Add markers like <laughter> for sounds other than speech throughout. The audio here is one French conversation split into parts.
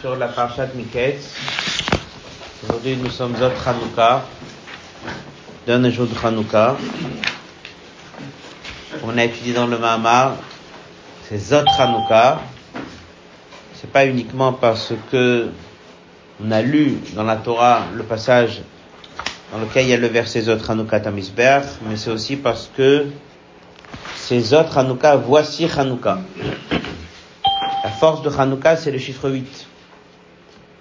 Sur la. Aujourd'hui, nous sommes Zot Hanouka, dernier jour Hanouka. On a étudié dans le Mahamar, c'est Zot Hanouka. C'est pas uniquement parce que on a lu dans la Torah le passage dans lequel il y a le verset Zot Hanouka Tamisber, mais c'est aussi parce que c'est Zot Hanouka, voici Hanouka. La force de Hanouka, c'est le chiffre 8.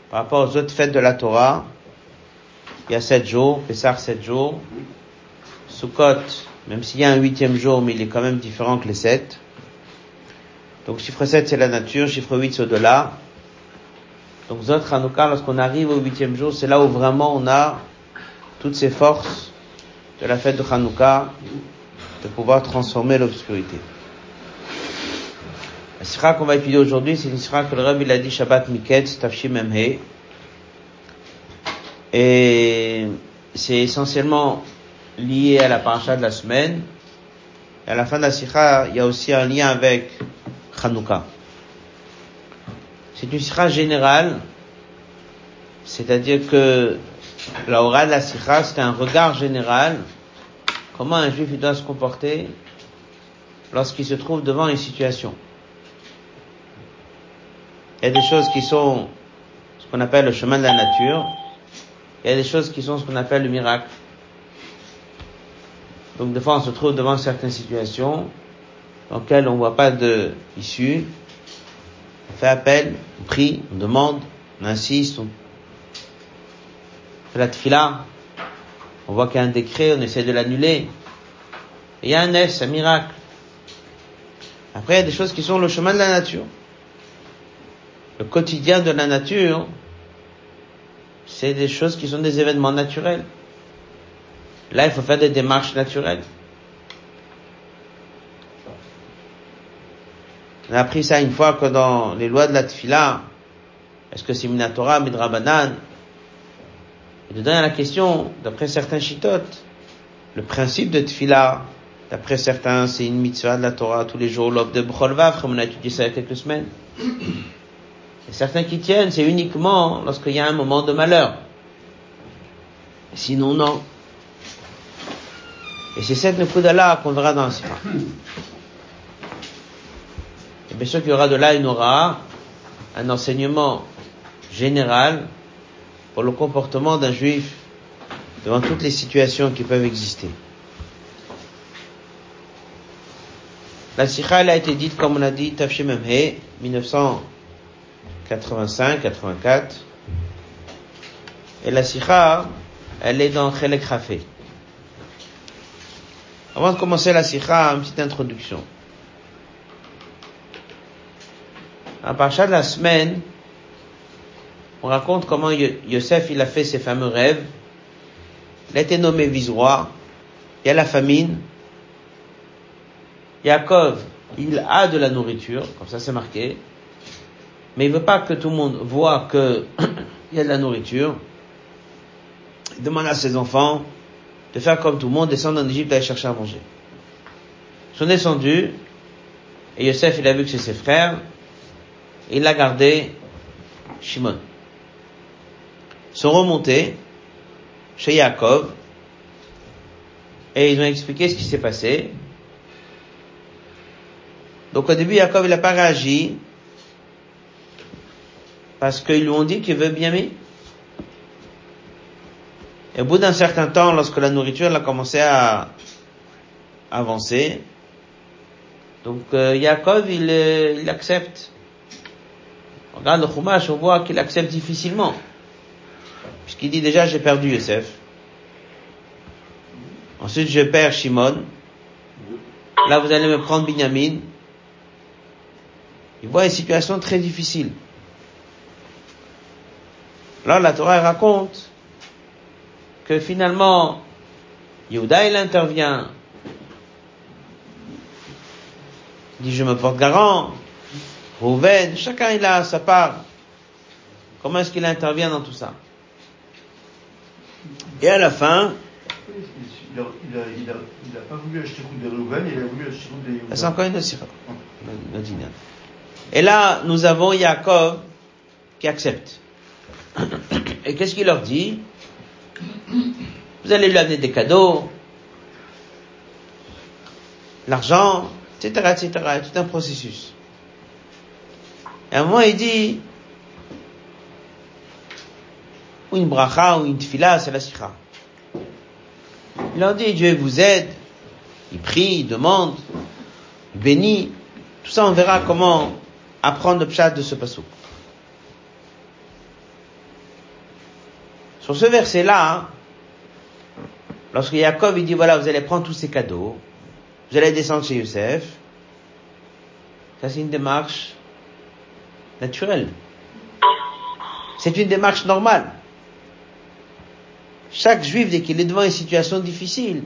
Par rapport aux autres fêtes de la Torah, il y a 7 jours, Pessah 7 jours, Sukkot, même s'il y a un huitième jour, mais il est quand même différent que les 7. Donc chiffre 7 c'est la nature, chiffre 8 c'est au-delà. Donc Zot Hanouka, lorsqu'on arrive au huitième jour, c'est là où vraiment on a toutes ces forces de la fête de Hanouka de pouvoir transformer l'obscurité. La sira qu'on va étudier aujourd'hui, c'est une sira que le Rabbi il a dit Shabbat Miketz Tafshim Emhe. Et c'est essentiellement lié à la paracha de la semaine. Et à la fin de la sira, il y a aussi un lien avec Hanouka. C'est une sira générale, c'est-à-dire que la aura de la sira, c'est un regard général. Comment un juif doit se comporter lorsqu'il se trouve devant une situation? Il y a des choses qui sont ce qu'on appelle le chemin de la nature. Il y a des choses qui sont ce qu'on appelle le miracle. Donc des fois on se trouve devant certaines situations dans lesquelles on ne voit pas de issue. On fait appel, on prie, on demande, on insiste, on fait la tfila. On voit qu'il y a un décret, on essaie de l'annuler. Il y a un S, un miracle. Après, il y a des choses qui sont le chemin de la nature le quotidien de la nature, c'est des choses qui sont des événements naturels. Là, il faut faire des démarches naturelles. On a appris ça une fois que dans les lois de la tfila, est-ce que c'est Minatora, Midrabanan Et dedans, il y a la question, d'après certains chitotes, le principe de tfila, d'après certains, c'est une mitzvah de la Torah tous les jours, l'aube de Bcholvav, comme on a étudié ça il y a quelques semaines. Et certains qui tiennent, c'est uniquement lorsqu'il y a un moment de malheur. Sinon, non. Et c'est cette Nekuda-là qu'on verra dans Sira. Et bien sûr qu'il y aura de là, y aura un enseignement général pour le comportement d'un juif devant toutes les situations qui peuvent exister. La Sikha, elle a été dite, comme on a dit, Tafshim Memhe, 1900 85, 84. Et la sikha, elle est dans Chelek Rafé. Avant de commencer la sikha, une petite introduction. À partir de la semaine, on raconte comment Yosef il a fait ses fameux rêves. Il a été nommé vice-roi. Il y a la famine. Yaakov, il a de la nourriture, comme ça c'est marqué mais il veut pas que tout le monde voit qu'il <clears throat> y a de la nourriture. Il demande à ses enfants de faire comme tout le monde, descendre en Égypte aller chercher à manger. Ils sont descendus, et Yosef, il a vu que c'est ses frères, et il a gardé Shimon. Ils sont remontés chez Yaakov, et ils ont expliqué ce qui s'est passé. Donc au début, Yaakov, il n'a pas réagi, parce qu'ils lui ont dit qu'il veut bien mis. Et au bout d'un certain temps, lorsque la nourriture a commencé à avancer, donc euh, Yaakov, il, euh, il accepte. Regarde le Chumash, on voit qu'il accepte difficilement. Puisqu'il dit déjà, j'ai perdu Yosef. Ensuite, je perds Shimon. Là, vous allez me prendre Binyamin. Il voit une situation très difficile. Là, la Torah raconte que finalement, Yehuda, il intervient. Il dit, je me porte garant. Rouven, chacun il a sa part. Comment est-ce qu'il intervient dans tout ça? Et à la fin, il a, il a, il a, il a pas voulu acheter de Rouven, il a voulu acheter de Yehuda. c'est encore une sira. Et là, nous avons Yaakov qui acceptent. Et qu'est-ce qu'il leur dit? Vous allez lui amener des cadeaux, l'argent, etc., etc., tout un processus. Et à un moment, il dit, ou une bracha, ou une tfila, c'est la sikha. Il leur dit, Dieu vous aide, il prie, il demande, il bénit. Tout ça, on verra comment apprendre le pshat de ce passage. Sur ce verset-là, lorsque Jacob dit voilà, vous allez prendre tous ces cadeaux, vous allez descendre chez Youssef, ça c'est une démarche naturelle. C'est une démarche normale. Chaque juif, dès qu'il est devant une situation difficile,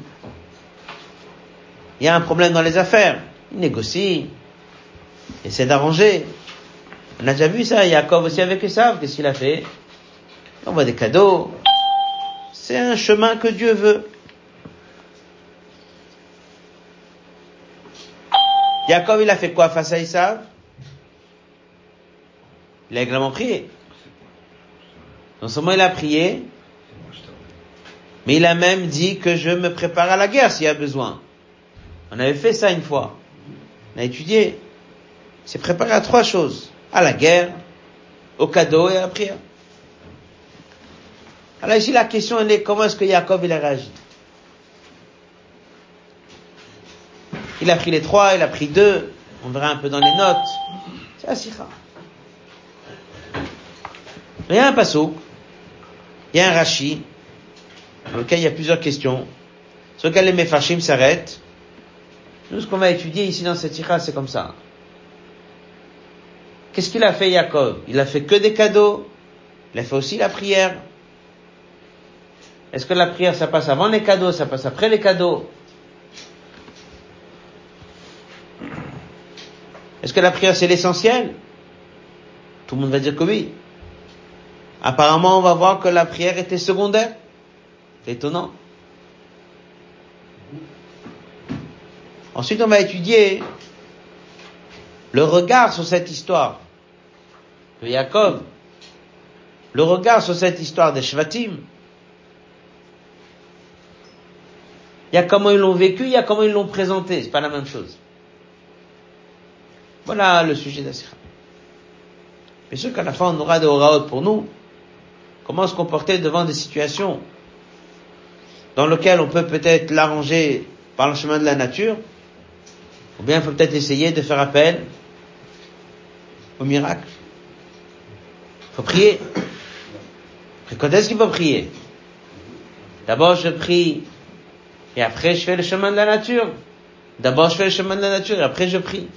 il y a un problème dans les affaires, il négocie, il essaie d'arranger. On a déjà vu ça, Jacob aussi avec Esav, qu'est-ce qu'il a fait? On voit des cadeaux. C'est un chemin que Dieu veut. Jacob, il a fait quoi face à Isav Il a également prié. Non seulement il a prié, mais il a même dit que je me prépare à la guerre s'il y a besoin. On avait fait ça une fois. On a étudié. C'est préparé à trois choses. À la guerre, au cadeau et à la prière. Alors ici, la question est comment est-ce que Jacob il a réagi? Il a pris les trois, il a pris deux. On verra un peu dans les notes. C'est assez rare. Il y a un passo, il y a un rachi, dans lequel il y a plusieurs questions, sur lequel les Mefashim s'arrêtent. Nous, ce qu'on va étudier ici dans cette tira, c'est comme ça. Qu'est-ce qu'il a fait Jacob Il a fait que des cadeaux, il a fait aussi la prière, est-ce que la prière, ça passe avant les cadeaux, ça passe après les cadeaux Est-ce que la prière, c'est l'essentiel Tout le monde va dire que oui. Apparemment, on va voir que la prière était secondaire. C'est étonnant. Ensuite, on va étudier le regard sur cette histoire de Jacob, le regard sur cette histoire des Shvatim, Il y a comment ils l'ont vécu, il y a comment ils l'ont présenté. C'est pas la même chose. Voilà le sujet d'Asira. Bien sûr qu'à la fin, on aura des oraot pour nous. Comment se comporter devant des situations dans lesquelles on peut peut-être l'arranger par le chemin de la nature, ou bien il faut peut-être essayer de faire appel au miracle. Il faut prier. Quand est-ce qu'il faut prier? D'abord, je prie et après, je fais le chemin de la nature. D'abord, je fais le chemin de la nature et après, je prie.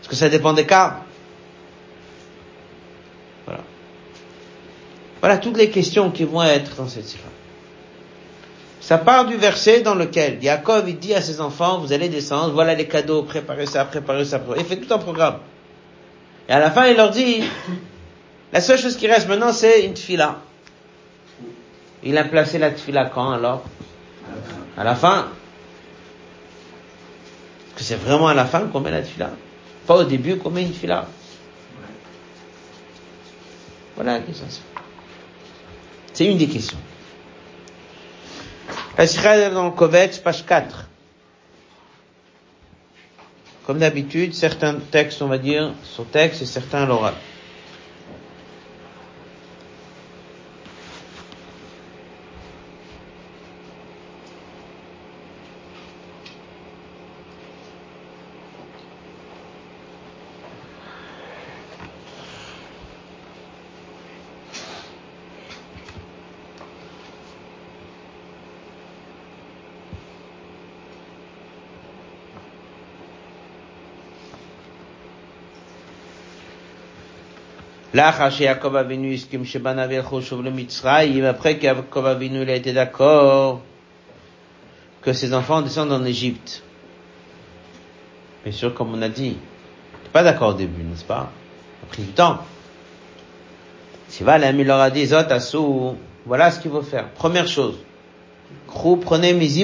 Parce que ça dépend des cas. Voilà. Voilà toutes les questions qui vont être dans cette sira. Ça part du verset dans lequel Jacob il dit à ses enfants, vous allez descendre, voilà les cadeaux, préparez ça, préparez ça, il fait tout un programme. Et à la fin, il leur dit, la seule chose qui reste maintenant, c'est une tfila. Il a placé la tfila quand alors? À la fin. Que c'est vraiment à la fin qu'on met la fila Pas au début qu'on met une fila Voilà la question. C'est une des questions. La dans le Kovetz, page 4. Comme d'habitude, certains textes, on va dire, sont textes et certains l'oral. Après que Jacob Avinu a été d'accord que ses enfants descendent en Égypte? Bien sûr, comme on a dit, pas d'accord au début, n'est-ce pas? Ça a pris du temps. il leur a dit, Zot, voilà ce qu'il faut faire. Première chose. prenez mes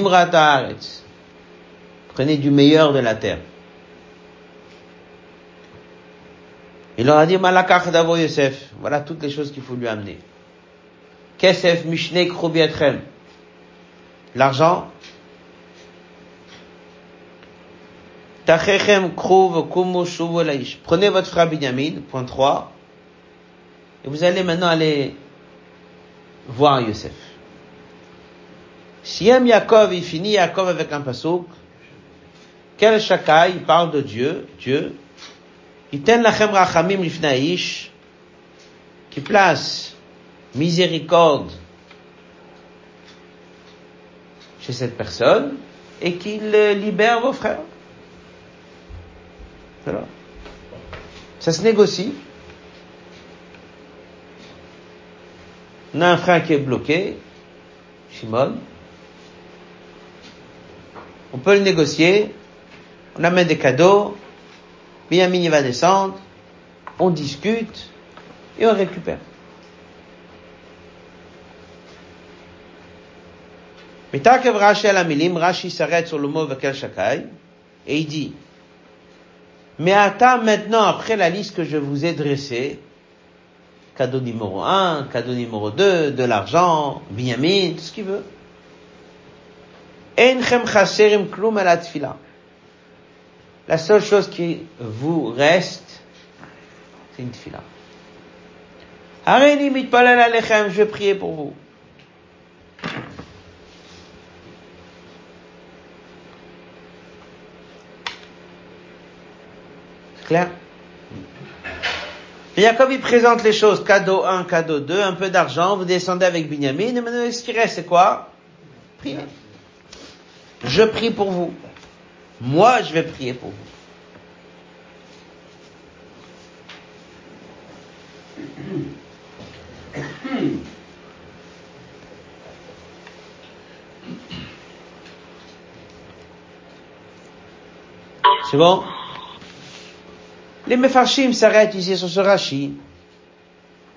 Prenez du meilleur de la terre. Il leur a dit, Malakach d'Avo Yosef. Voilà toutes les choses qu'il faut lui amener. Kesef Mishne Krubietrem. L'argent. Tachechem Kruv Shuvu Laish. Prenez votre frère Binyamin, point 3. Et vous allez maintenant aller voir Yosef. Si M. Yaakov, il finit Yaakov avec un pasouk, quel shakai, il parle de Dieu, Dieu, Iten lachem rachamim lifnaish, qui place miséricorde chez cette personne et qu'il libère vos frères. Voilà. Ça se négocie. On a un frère qui est bloqué, Shimon. On peut le négocier. On amène des cadeaux. Binyamin va descendre. On discute et on récupère. Mitakev Rashi al Amilim, Rashi s'arrête sur le mot Vekel Shakai et il dit Mais attends maintenant, après la liste que je vous ai dressée, cadeau numéro 1, cadeau numéro 2, de l'argent, Binyamin, tout ce qu'il veut. Enchem chaserim klum seule chose qui vous reste, c'est une tfila. Areni mitpalel alechem, je vais prier pour vous. C'est clair? Jacob, il présente les choses. Cadeau 1, cadeau 2, un peu d'argent, vous descendez avec Binyamin, et maintenant, ce qui reste, c'est quoi? Prier. Je prie pour vous. Moi, je vais prier pour vous. C'est bon? Les Mefarshim s'arrêtent ici sur ce Rashi.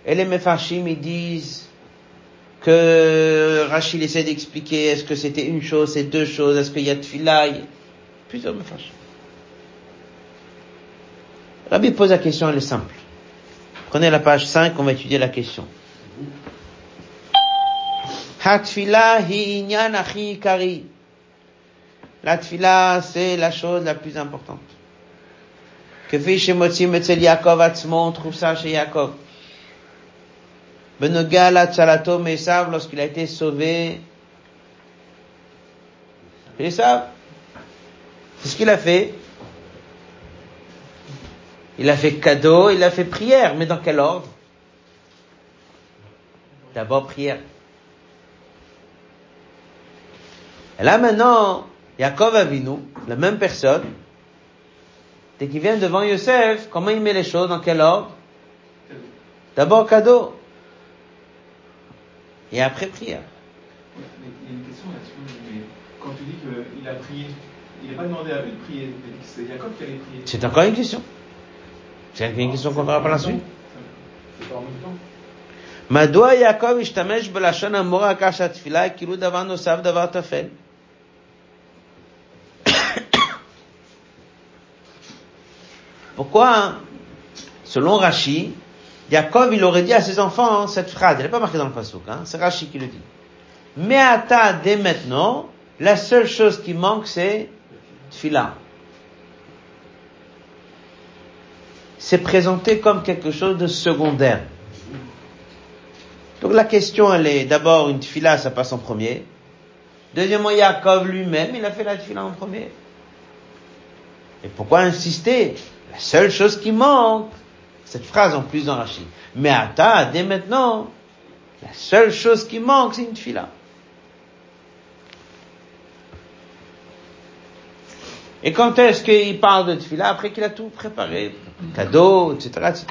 Et les Mefarshim, ils disent que Rachid essaie d'expliquer est-ce que c'était une chose, c'est deux choses, est-ce qu'il y a de filaille Plusieurs Mefarshim. Rabbi pose la question, elle est simple. Prenez la page 5, on va étudier la question. La tfila, c'est la chose la plus importante. Que fait chez Motzim Etzel Yaakov Atzmo, on trouve ça chez Yaakov. Benogal Atzalato Mesav, lorsqu'il a été sauvé, Esav, c'est ce qu'il a fait. Il a fait cadeau, il a fait prière, mais dans quel ordre? D'abord prière. Et là maintenant, Yaakov Avinu, la même personne, dès qu'il vient devant Yosef, comment il met les choses, dans quel ordre? D'abord cadeau. Et après prière. Il y a une question là-dessus, quand tu dis qu'il a prié, il n'a pas demandé à lui de prier, c'est Jacob qui allait prier. C'est encore une question. C'est une question qu'on verra par la suite. C'est pas en même temps. מדוע יעקב השתמש בלשון המורה כאשר התפילה היא כאילו דבר נוסף, דבר טפל? Pourquoi, selon Rashi, Yaakov, il aurait dit à ses enfants cette phrase, elle n'est pas marquée dans le Passouk, hein, c'est Rashi qui le dit. Mais à ta, dès maintenant, la seule chose qui manque, c'est Tfila. C'est présenté comme quelque chose de secondaire. Donc la question, elle est d'abord une Tfila, ça passe en premier. Deuxièmement, Yaakov lui-même, il a fait la Tfila en premier. Et pourquoi insister? La seule chose qui manque, cette phrase en plus dans Rachid. Mais Ata, dès maintenant, la seule chose qui manque, c'est une fila. Et quand est-ce qu'il parle de tfila Après qu'il a tout préparé, cadeau, etc., etc.,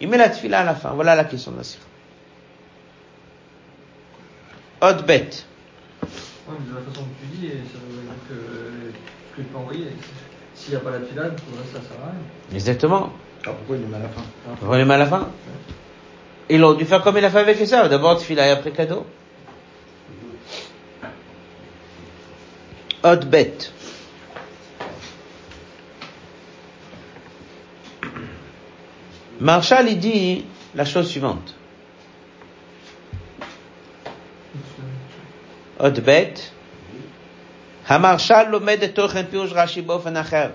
il met la tfila à la fin. Voilà la question de la sira. Autre bête. Ouais, mais de la façon que tu dis, ça veut dire que ce que tu peux envoyer, s'il n'y a pas la le reste, ça sert à rien. Exactement. Ah, pourquoi il est mal à la fin? Vous voyez mal à la fin? Il aurait dû faire comme il a fait avec ça. D'abord tfila et après cadeau. Autre bête. Marshall, il dit la chose suivante. Odbet. Hamarshal lomed et tochen piush Rashi bofen acher.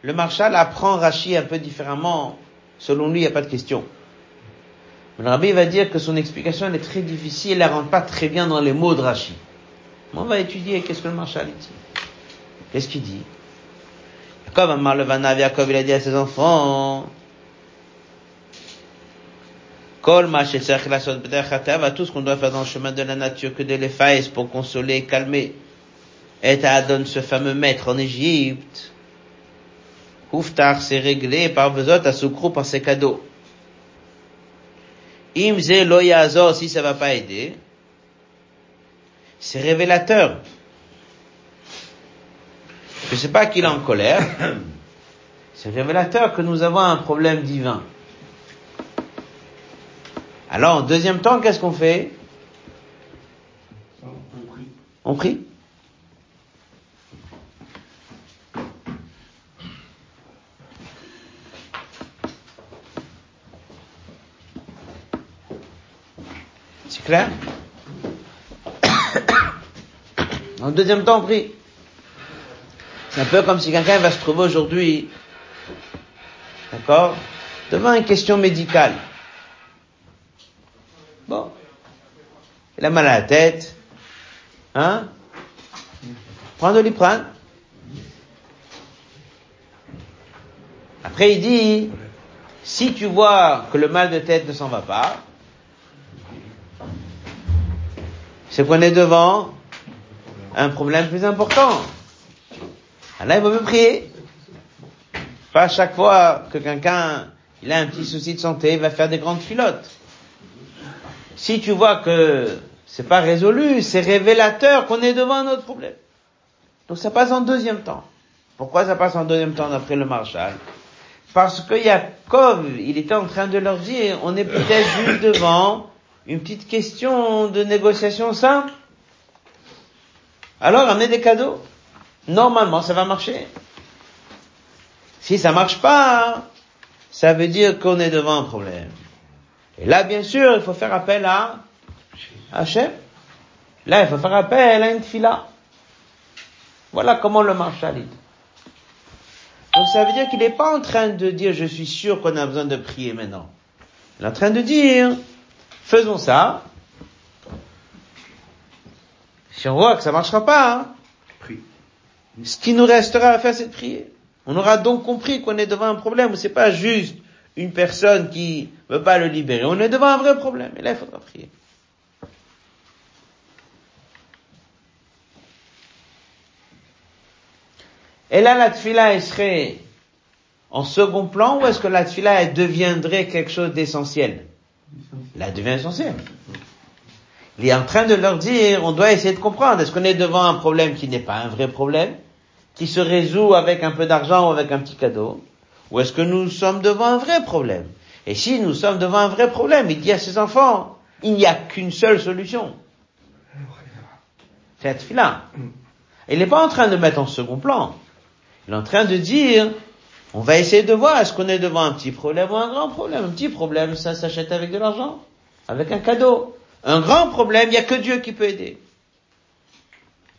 Le Marshal apprend Rashi un peu différemment. Selon lui, il n'y a pas de question. Mais le Rabbi va dire que son explication elle est très difficile, elle ne rentre pas très bien dans les mots de Rashi. on va étudier qu'est-ce que le Marshal dit. Qu'est-ce qu'il dit? Comme Amar le Vanav Yaakov, il a dit à ses enfants, tout ce qu'on doit faire dans le chemin de la nature que de l'efface pour consoler, calmer. Et Adon, ce fameux maître en Égypte. Huftar, c'est réglé par Vezot à Soukro par ses cadeaux. Imze lo yazor, si ça va pas aider, c'est révélateur. Je sais pas qu'il est en colère. <coughs> C'est révélateur que nous avons un problème divin. Alors, en deuxième temps, qu'est-ce qu'on fait? On prie. On prie? C'est clair? <coughs> En deuxième temps, on prie. C'est un peu comme si quelqu'un va se trouver aujourd'hui, d'accord, devant une question médicale. Bon. Il a mal à la tête. Hein? Prends de l'iprane. Après, il dit, si tu vois que le mal de tête ne s'en va pas, c'est qu'on est devant un problème plus important. Alors il vaut mieux prier. Pas à chaque fois que quelqu'un il a un petit souci de santé, il va faire des grandes filottes. Si tu vois que c'est pas résolu, c'est révélateur qu'on est devant un autre problème. Donc ça passe en deuxième temps. Pourquoi ça passe en deuxième temps d'après le Marshal Parce que Yaakov, il était en train de leur dire, on est peut-être juste devant une petite question de négociation simple. Alors amenez des cadeaux. Normalement, ça va marcher. Si ça marche pas, ça veut dire qu'on est devant un problème. Et là, bien sûr, il faut faire appel à Hachem. Là, il faut faire appel à une fila. Voilà comment le marshal dit. Donc ça veut dire qu'il n'est pas en train de dire je suis sûr qu'on a besoin de prier maintenant. Il est en train de dire faisons ça. Si on voit que ça marchera pas, hein, ce qui nous restera à faire, c'est de prier. On aura donc compris qu'on est devant un problème c'est pas juste une personne qui veut pas le libérer. On est devant un vrai problème. Et là, il faudra prier. Et là, la tfila, elle serait en second plan ou est-ce que la tfila, elle deviendrait quelque chose d'essentiel? Elle devient essentielle. Il est en train de leur dire, on doit essayer de comprendre, est-ce qu'on est devant un problème qui n'est pas un vrai problème, qui se résout avec un peu d'argent ou avec un petit cadeau, ou est-ce que nous sommes devant un vrai problème? Et si nous sommes devant un vrai problème, il dit à ses enfants, il n'y a qu'une seule solution. C'est cette fila. Il n'est pas en train de mettre en second plan. Il est en train de dire, on va essayer de voir, est-ce qu'on est devant un petit problème ou un grand problème? Un petit problème, ça s'achète avec de l'argent, avec un cadeau. Un grand problème, il n'y a que Dieu qui peut aider.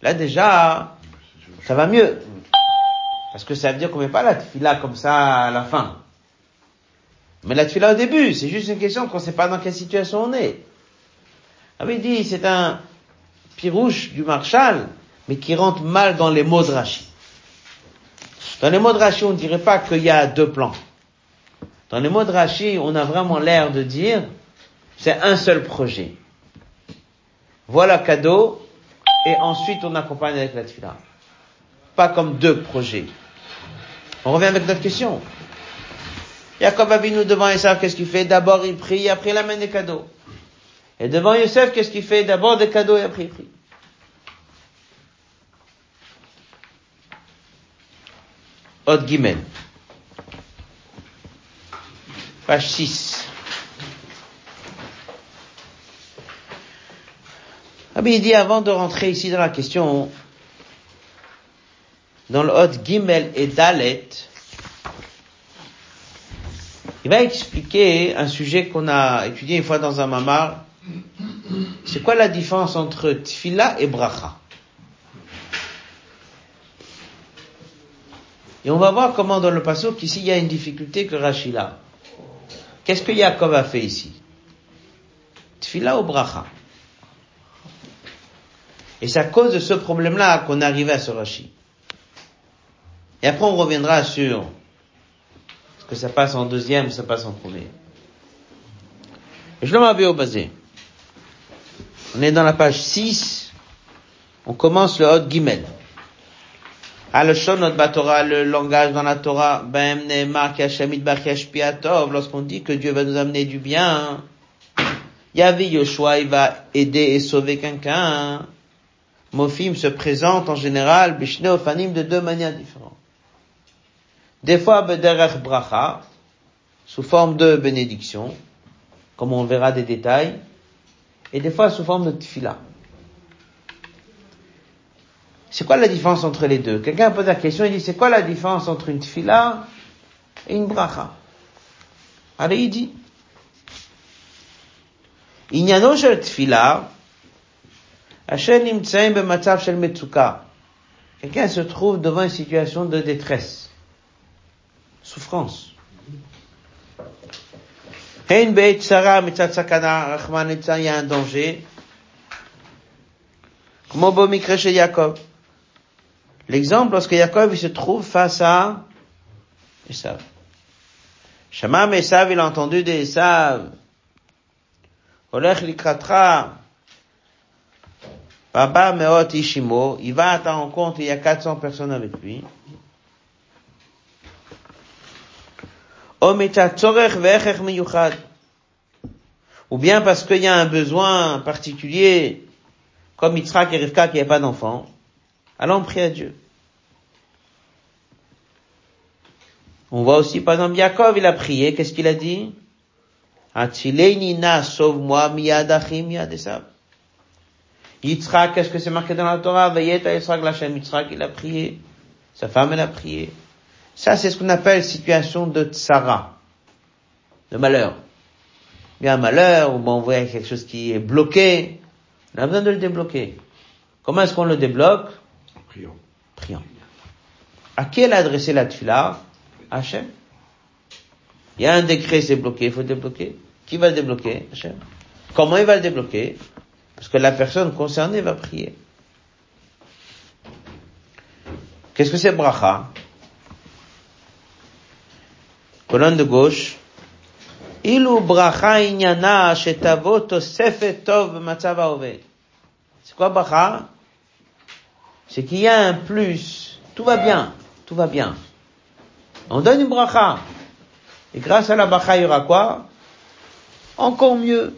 Là déjà, ça va mieux. Parce que ça veut dire qu'on met pas la tfila comme ça à la fin. Mais la tfila au début, c'est juste une question qu'on ne sait pas dans quelle situation on est. Ah oui, dit, c'est un pirouche du Marshal, mais qui rentre mal dans les mots de Rashi. Dans les mots de Rashi, on ne dirait pas qu'il y a deux plans. Dans les mots de Rashi, on a vraiment l'air de dire, c'est un seul projet. Voilà cadeau, et ensuite on accompagne avec la tfila. Pas comme deux projets. On revient avec notre question. Jacob Abinu devant Esav, qu'est-ce qu'il fait? D'abord il prie, après il amène des cadeaux. Et devant Yosef, qu'est-ce qu'il fait? D'abord des cadeaux et après il prie. Gimel. Page 6. Rabbi il dit avant de rentrer ici dans la question, dans le Hot Gimel et Dalet, il va expliquer un sujet qu'on a étudié une fois dans un mamar. C'est quoi la différence entre tfila et bracha? Et on va voir comment dans le passage qu'ici il y a une difficulté que Rachila. Qu'est-ce que Yaakov a fait ici? Tfila ou bracha? Et c'est à cause de ce problème-là qu'on arrivé à ce Rashi. Et après on reviendra sur ce que ça passe en deuxième ça passe en premier. Je l'ai au basé. On est dans la page 6. On commence le Hot Gimel. Al-Shonot Torah, le langage dans la Torah, Ben lorsqu'on dit que Dieu va nous amener du bien, Yavi Yoshua, il va aider et sauver quelqu'un. Mofim se présente en général, Bishne Ofanim, de deux manières différentes. Des fois, Bederech Bracha, sous forme de bénédiction, comme on verra des détails, et des fois sous forme de tfila. C'est quoi la différence entre les deux Quelqu'un pose la question, il dit, c'est quoi la différence entre une tfila et une bracha Allez, il dit, עניינו של תפילה, אשר נמצאים במצב של מצוקה. Quelqu'un se trouve devant une situation de détresse, souffrance. Hein, beit Sarah, mitzat sakana, Rahman il y a un danger. Comme au mikre chez Jacob. L'exemple, lorsque Jacob il se trouve face à Esav. Shamam Esav, il a entendu des Esav. Olech likratra. Baba meot ishimo. Il va à ta rencontre, il y a 400 personnes avec lui. Ou bien parce qu'il y a un besoin particulier, comme Yitzhak et Rivka qui n'avaient pas d'enfant. Allons prier à Dieu. On voit aussi, par exemple, Yaakov, il a prié, qu'est-ce qu'il a dit? Nina, sauve-moi, miyadachim, miyadesav. Yitzhak, qu'est-ce que c'est marqué dans la Torah? Vayeta Yitzhak Lachem, Yitzhak, il a prié. Sa femme, elle a prié. Ça, c'est ce qu'on appelle situation de tsara. De malheur. Il y a un malheur, ou on voit quelque chose qui est bloqué. On a besoin de le débloquer. Comment est-ce qu'on le débloque? Prions. Prions. À qui elle a adressé la tfila? Hachem? Il y a un décret, c'est bloqué, il faut débloquer. Qui va le débloquer? Hachem? Comment il va le débloquer? Parce que la personne concernée va prier. Qu'est-ce que c'est bracha? Colonne de gauche. Ilu bracha inyana shetavo tosefet tov matzav haoved. C'est quoi bracha? C'est qu'il y a un plus. Tout va bien. Tout va bien. On donne une bracha. Et grâce à la bracha, il y aura quoi? Encore mieux.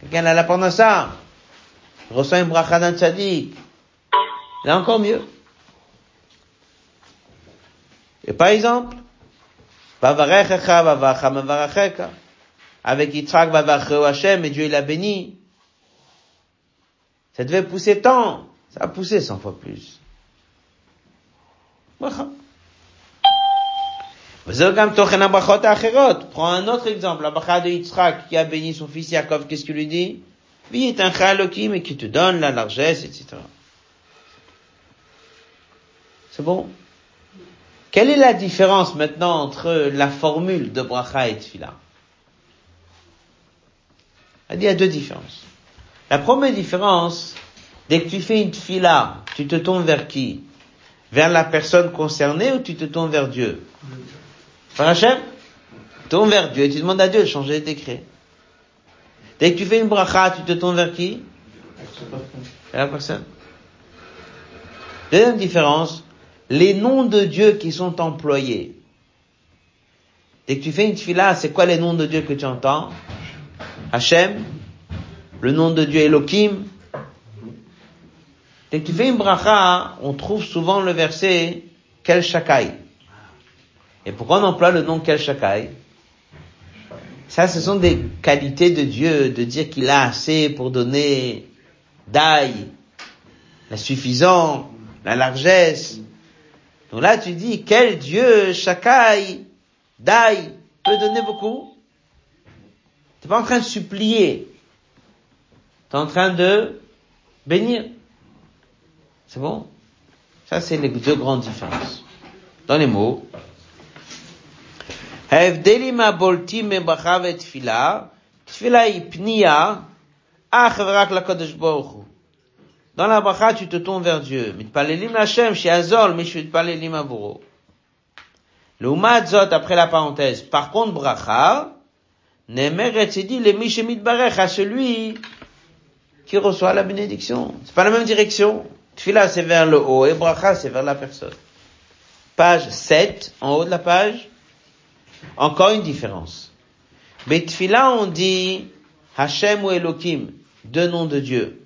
Quelqu'un a la. Il reçoit une bracha d'un tzaddik. C'est encore mieux. Et par exemple. Avec Yitzhak, Hashem, et Dieu il a béni. Ça devait pousser tant. Ça a poussé 100 fois plus. Prends un autre exemple, la bracha de Yitzhak qui a béni son fils Yaakov, qu'est-ce qu'il lui dit? Oui, est un chalokim qui te donne la largesse, etc. C'est bon? Quelle est la différence maintenant entre la formule de bracha et tefila? Il y a deux différences. La première différence, dès que tu fais une tefila, tu te tournes vers qui? Vers la personne concernée ou tu te tournes vers Dieu? Par Hachem? Tourne vers Dieu et tu demandes à Dieu de changer les décrets. Dès que tu fais une bracha, tu te tournes vers qui? Vers la personne. Deuxième différence, les noms de Dieu qui sont employés. Dès que tu fais une fila, c'est quoi les noms de Dieu que tu entends? Hachem, le nom de Dieu Elohim. Que tu fais une bracha, on trouve souvent le verset Kel Shakai. Et pourquoi on emploie le nom Kel Shakai? Ça, ce sont des qualités de Dieu, de dire qu'il a assez pour donner d'ail, la suffisance, la largesse, donc là, tu dis, quel Dieu, Shakai, Dai, peux donner beaucoup? T'es pas en train de supplier. T'es en train de bénir. C'est bon? Ça, c'est les deux grandes différences. Dans les mots, dans la bracha, tu te tournes vers Dieu. L'umat zot, après la parenthèse. Par contre, bracha, nemer dit le mishemit barech à celui qui reçoit la bénédiction. C'est pas la même direction. Tfila, c'est vers le haut, et bracha, c'est vers la personne. Page 7, en haut de la page. Encore une différence. Mais Tfila, on dit Hashem ou Elohim, deux noms de Dieu.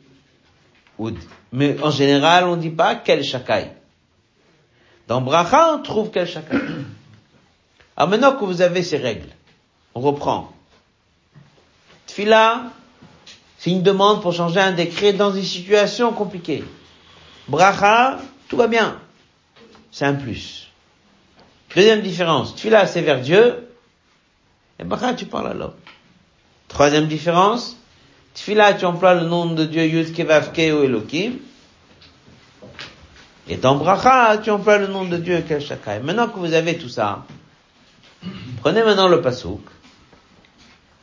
Mais en général, on dit pas quel shakai. Dans Bracha, on trouve quel shakai. <coughs> Alors maintenant que vous avez ces règles, on reprend. Tfila, c'est une demande pour changer un décret dans une situation compliquée. Bracha, tout va bien. C'est un plus. Deuxième différence, Tfila, c'est vers Dieu. Et Bracha, tu parles à l'homme. Troisième différence, Tfila, tu emploies le nom de Dieu Yud Kevavke ou Elohim. Et dans Bracha, tu emploies le nom de Dieu Shakai. Maintenant que vous avez tout ça, prenez maintenant le pasouk.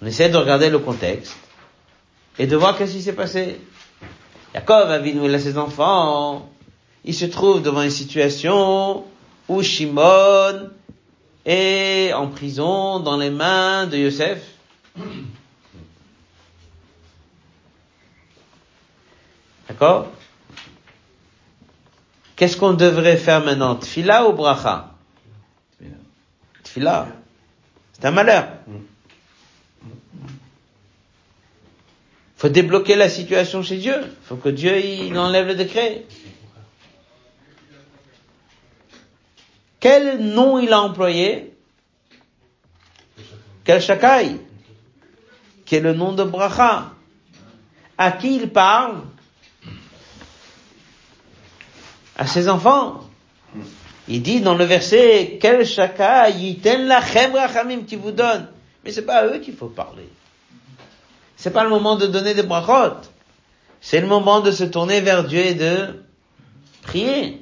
On essaie de regarder le contexte et de voir qu'est-ce qui s'est passé. Jacob Avinu, a ses enfants. Il se trouve devant une situation où Shimon est en prison dans les mains de Yosef. D'accord? Qu'est-ce qu'on devrait faire maintenant? Tfila ou bracha? Tfila. C'est un malheur. Faut débloquer la situation chez Dieu. faut que Dieu il enlève le décret. Quel nom il a employé? Quel shakai? Qui est le nom de bracha À qui il parle? À ses enfants. Il dit dans le verset, quel shakai yiten lachem rachamim qui vous donne. Mais c'est pas à eux qu'il faut parler. C'est pas le moment de donner des brachot. C'est le moment de se tourner vers Dieu et de prier.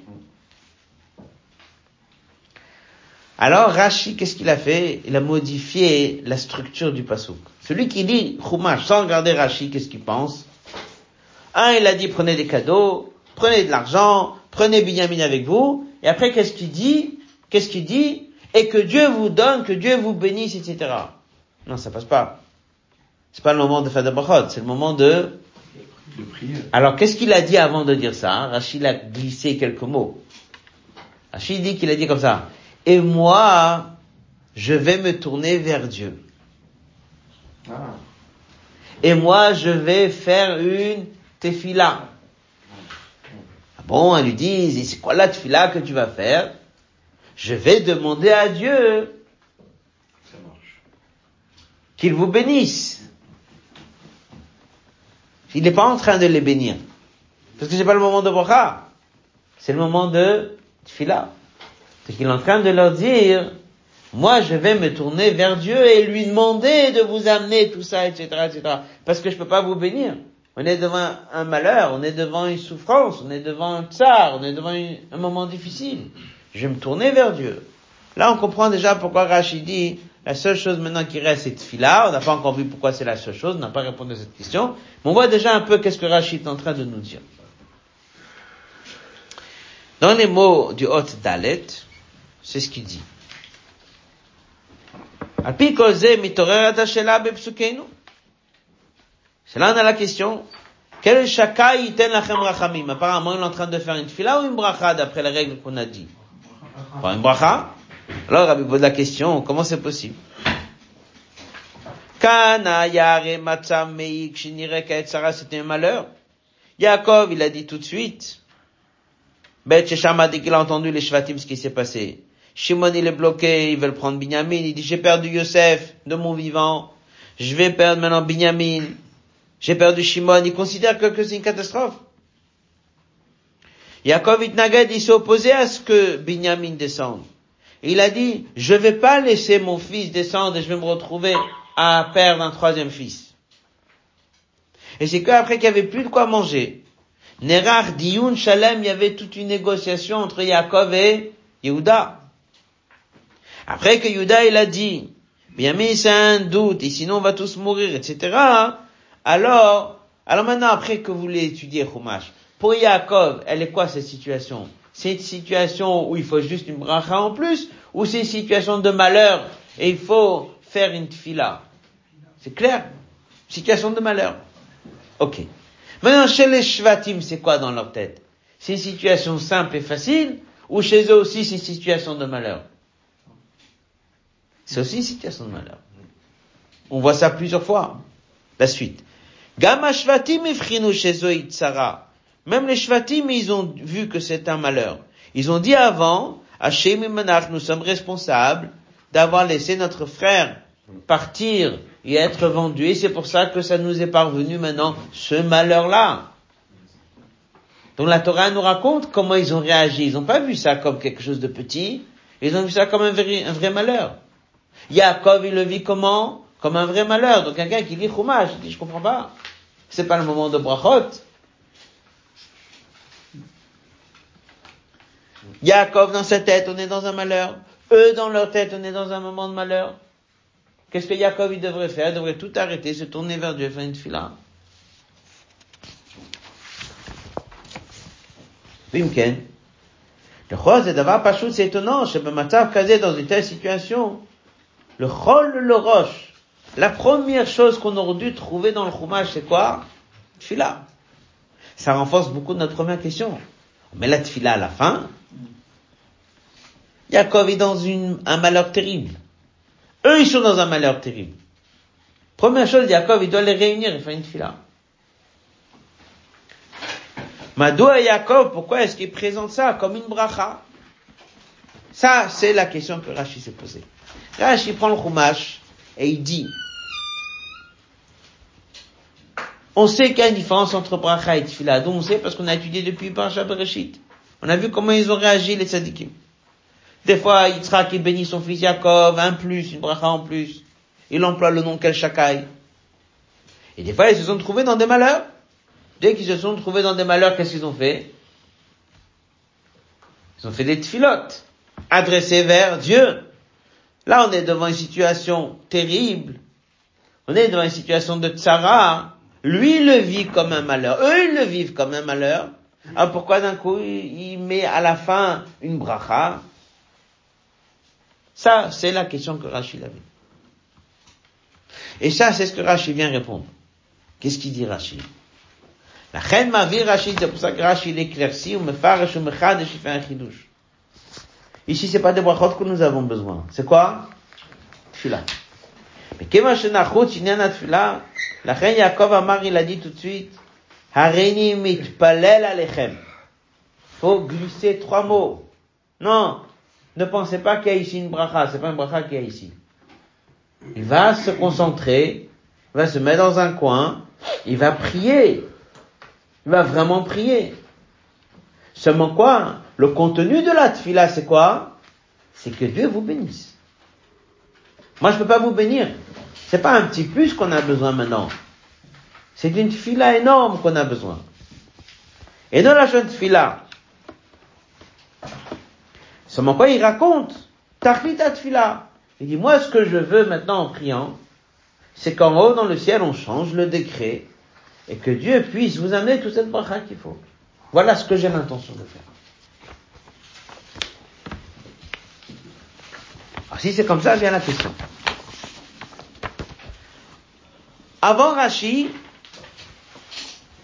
Alors Rashi, qu'est-ce qu'il a fait? Il a modifié la structure du pasouk. Celui qui dit Chumash sans regarder Rashi, qu'est-ce qu'il pense? Un, il a dit prenez des cadeaux, prenez de l'argent, prenez Binyamin avec vous. Et après, qu'est-ce qu'il dit? Qu'est-ce qu'il dit? Et que Dieu vous donne, que Dieu vous bénisse, etc. Non, ça passe pas. C'est pas le moment de faire de brachot, c'est le moment de... De prier. Alors, qu'est-ce qu'il a dit avant de dire ça hein? Rachid a glissé quelques mots. Rachid dit qu'il a dit comme ça. Et moi, je vais me tourner vers Dieu. Ah. Et moi, je vais faire une tefila. Ah Bon, elle lui dit, c'est quoi la tefila que tu vas faire? Je vais demander à Dieu Ça marche. qu'il vous bénisse. Il n'est pas en train de les bénir. Parce que c'est pas le moment de bracha. C'est le moment de tefila. C'est qu'il est en train de leur dire, moi je vais me tourner vers Dieu et lui demander de vous amener tout ça, etc., etc. Parce que je peux pas vous bénir. On est devant un malheur, on est devant une souffrance, on est devant un tsar, on est devant un moment difficile. Je vais me tourner vers Dieu. Là, on comprend déjà pourquoi Rachid dit, la seule chose maintenant qui reste, c'est Tfila. On n'a pas encore vu pourquoi c'est la seule chose. On n'a pas répondu à cette question. Mais on voit déjà un peu qu'est-ce que Rachid est en train de nous dire. Dans les mots du Hot Dalet, c'est ce qu'il dit. C'est là on a la question. Quel? Apparemment, il est en train de faire une fila ou une bracha d'après la règle qu'on a dit? Pas une bracha? Alors, Rabbi pose la question, comment c'est possible? C'était un malheur. Yaakov, il a dit tout de suite. Bet Shesham a dit qu'il a entendu les Shvatim, ce qui s'est passé. Shimon, il est bloqué, ils veulent prendre Binyamin. Il dit, j'ai perdu Yosef de mon vivant. Je vais perdre maintenant Binyamin. J'ai perdu Shimon. Il considère que, c'est une catastrophe. Yaakov il s'est opposé à ce que Binyamin descende. Il a dit, je vais pas laisser mon fils descendre et je vais me retrouver à perdre un troisième fils. Et c'est qu'après qu'il n'y avait plus de quoi manger, Nerar, Diyun, Shalem, il y avait toute une négociation entre Yaakov et Yehuda. Après que Yehuda, il a dit, bien mais c'est un doute, et sinon on va tous mourir, etc. Alors, alors maintenant, après que vous l'étudiez, Chumash, pour Yaakov, elle est quoi cette situation? C'est une situation où il faut juste une bracha en plus, ou c'est une situation de malheur et il faut faire une tfila C'est clair? Situation de malheur. Ok. Maintenant, chez les Shvatim, c'est quoi dans leur tête? C'est une situation simple et facile, ou chez eux aussi c'est une situation de malheur? C'est aussi une situation de malheur. On voit ça plusieurs fois. La suite. Gama Shvatim chez eux Même les Shvatim, ils ont vu que c'est un malheur. Ils ont dit avant, Hachem Manach, nous sommes responsables d'avoir laissé notre frère partir et être vendu. Et c'est pour ça que ça nous est parvenu maintenant ce malheur-là. Donc la Torah nous raconte comment ils ont réagi. Ils n'ont pas vu ça comme quelque chose de petit. Ils ont vu ça comme un vrai, un vrai malheur. Yaakov, il le vit comment? Comme un vrai malheur. Donc quelqu'un qui dit Chumash, il dit je comprends pas. C'est pas le moment de brachot. Yaakov dans sa tête, on est dans un malheur. Eux dans leur tête, on est dans un moment de malheur. Qu'est-ce que Yaakov il devrait faire? Il devrait tout arrêter, se tourner vers Dieu, faire une fila. Bimken. Le chol, c'est d'avoir pas c'est étonnant, chez Bamatar Kazé, dans une telle situation. Le chol, le roche. La première chose qu'on aurait dû trouver dans le chumash, c'est quoi? Tfila. Ça renforce beaucoup notre première question. On met la tfila à la fin. Yaakov est dans une, un malheur terrible. Eux, ils sont dans un malheur terrible. Première chose, Yaakov, il doit les réunir et faire une fila. Madoua Yaakov, pourquoi est-ce qu'il présente ça comme une bracha? Ça, c'est la question que Rashi s'est posée. Rashi prend le chumash et il dit, on sait qu'il y a une différence entre bracha et tfila. Donc on sait parce qu'on a étudié depuis Parashat Bereshit. On a vu comment ils ont réagi les tzadikim. Des fois, Yitzhak, il bénit son fils Yaakov, un plus, une bracha en plus. Il emploie le nom Shakai. Et des fois, ils se sont trouvés dans des malheurs. Dès qu'ils se sont trouvés dans des malheurs, qu'est-ce qu'ils ont fait? Ils ont fait des tfilotes, adressés vers Dieu. Là, on est devant une situation terrible. On est devant une situation de tsara. Lui, il le vit comme un malheur. Eux, ils le vivent comme un malheur. Alors pourquoi d'un coup, il met à la fin une bracha? Ça, c'est la question que Rachid avait. Et ça, c'est ce que Rachid vient répondre. Qu'est-ce qu'il dit Rachid La reine m'a vu Rachid, c'est pour ça que Rachid éclaircit, ou me farash, ou me chadesh, il fait un chidouche. Ici, c'est pas des brachot que nous avons besoin. C'est quoi? Tfila. Mais kema shenachut, inyana tfila, la reine Yaakov Amar, il a dit tout de suite, Harini mitpalel alechem. Faut glisser trois mots. Non, ne pensez pas qu'il y a ici une bracha, c'est pas une bracha qu'il y a ici. Il va se concentrer, va se mettre dans un coin, il va prier. Il va vraiment prier. Seulement quoi? Le contenu de la tfila, c'est quoi? C'est que Dieu vous bénisse. Moi, je peux pas vous bénir. C'est pas un petit plus qu'on a besoin maintenant. C'est une tfila énorme qu'on a besoin. Et dans la jeune tfila, seulement quoi il raconte Tachlita tfila. Il dit, moi, ce que je veux maintenant en priant, c'est qu'en haut dans le ciel, on change le décret et que Dieu puisse vous amener toute cette bracha qu'il faut. Voilà ce que j'ai l'intention de faire. Alors, si c'est comme ça, vient la question. Avant Rashi,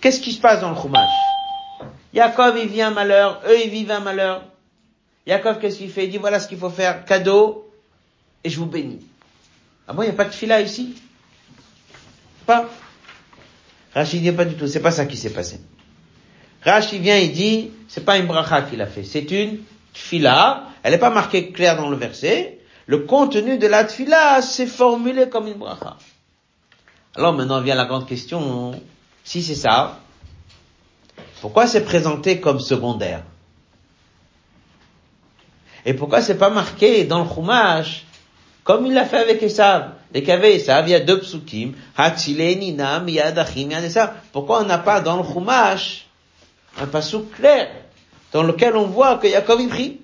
qu'est-ce qui se passe dans le Chumash? Yaakov, il vit un malheur, eux, ils vivent un malheur. Yaakov, qu'est-ce qu'il fait? Il dit, voilà ce qu'il faut faire, cadeau, et je vous bénis. Ah bon, il n'y a pas de fila ici? Pas? Rachid dit pas du tout, c'est pas ça qui s'est passé. Rachid vient, il dit, c'est pas une bracha qu'il a fait, c'est une tfila. Elle n'est pas marquée claire dans le verset. Le contenu de la tfila, c'est formulé comme une bracha. Alors maintenant vient la grande question, si c'est ça, pourquoi c'est présenté comme secondaire? Et pourquoi c'est pas marqué dans le Chumash, comme il l'a fait avec Esav? Y avait Esav, il y a deux psukim, Ninam, Yadachim, Yad Pourquoi on n'a pas dans le Chumash un passouk clair, dans lequel on voit que Yaakov y prie?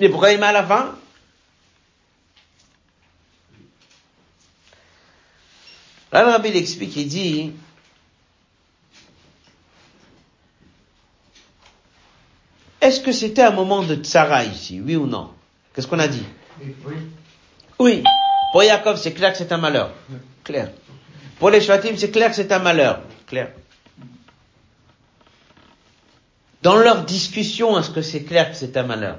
Et pourquoi il met à la fin? Là, le rabbi l'explique, il dit, est-ce que c'était un moment de tsara ici, oui ou non? Qu'est-ce qu'on a dit? Oui. Oui. Pour Yaakov, c'est clair que c'est un malheur. Clair. Pour les Shvatim, c'est clair que c'est un malheur. Clair. Dans leur discussion, est-ce que c'est clair que c'est un malheur?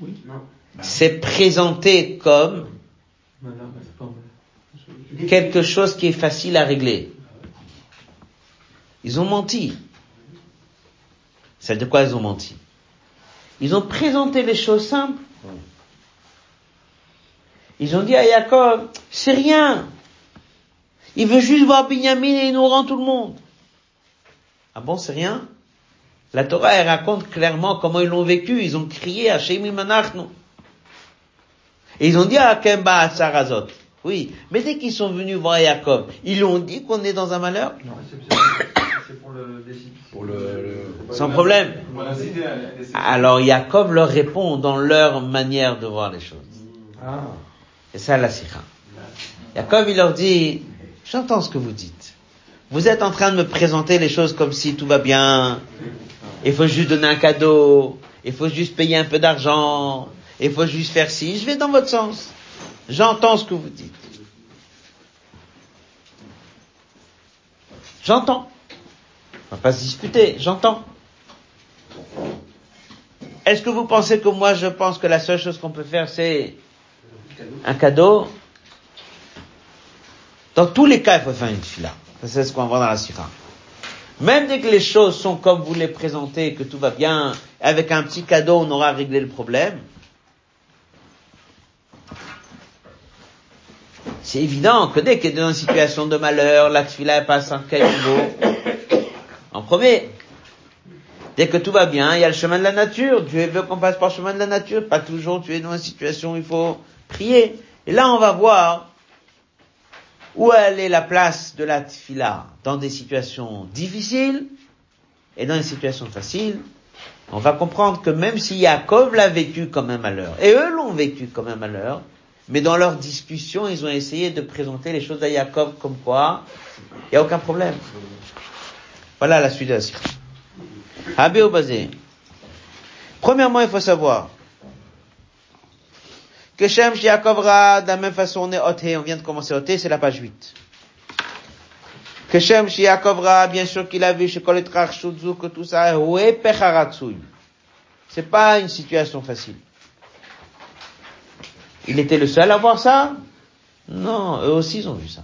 Oui. Non. C'est présenté comme quelque chose qui est facile à régler. Ils ont menti. C'est de quoi ils ont menti? Ils ont présenté les choses simples. Ils ont dit à Jacob, c'est rien. Il veut juste voir Binyamin et il nous rend tout le monde. Ah bon, c'est rien? La Torah, elle raconte clairement comment ils l'ont vécu. Ils ont crié à Manachnu. Et ils ont dit à Kemba à Sarazot. Oui, mais dès qu'ils sont venus voir Jacob, ils ont dit qu'on est dans un malheur? Non, pour le le, le- Sans problème. Alors Jacob leur répond dans leur manière de voir les choses. Ah. C'est ça la sikha. Jacob, il leur dit, j'entends ce que vous dites. Vous êtes en train de me présenter les choses comme si tout va bien. Il faut juste donner un cadeau. Il faut juste payer un peu d'argent. Il faut juste faire ci. Je vais dans votre sens. J'entends ce que vous dites. J'entends. On va pas se disputer. J'entends. Est-ce que vous pensez que moi je pense que la seule chose qu'on peut faire c'est un cadeau? Dans tous les cas, il faut faire une fila. C'est ce qu'on va voir dans la sira. Même dès que les choses sont comme vous les présentez, que tout va bien, avec un petit cadeau, on aura réglé le problème. C'est évident que dès qu'il est dans une situation de malheur, la tfila passe quel niveau En premier. Dès que tout va bien, il y a le chemin de la nature. Dieu veut qu'on passe par le chemin de la nature. Pas toujours tu es dans une situation où il faut prier. Et là, on va voir où elle est la place de la tfila dans des situations difficiles et dans des situations faciles. On va comprendre que même si Yaakov l'a vécu comme un malheur, et eux l'ont vécu comme un malheur, mais dans leur discussion, ils ont essayé de présenter les choses à Yaakov comme quoi il n'y a aucun problème. Voilà la suite de la au basé. Premièrement, il faut savoir que Shem Yaakov Ra, de la même façon, on est Oté, on vient de commencer Oté, c'est la page 8. Que Shem Yaakov Ra, bien sûr qu'il a vu chez Koletrach Shudzu, que tout ça, ouais, Pecharatsui. C'est pas une situation facile. Il était le seul à voir ça? Non, eux aussi ils ont vu ça.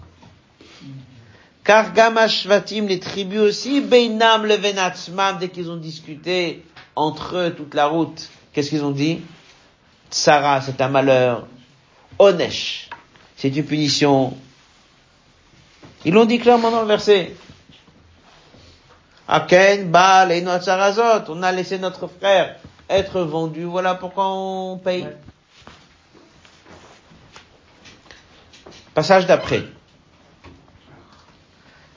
Car Gamashvatim, les tribus aussi, Beinam le Venatzmam, dès qu'ils ont discuté entre eux toute la route, qu'est-ce qu'ils ont dit? Tsara, c'est un malheur. Onesh, c'est une punition. Ils l'ont dit clairement dans le verset. Aken, Baal, et on a laissé notre frère être vendu, voilà pourquoi on paye. Ouais. Passage d'après.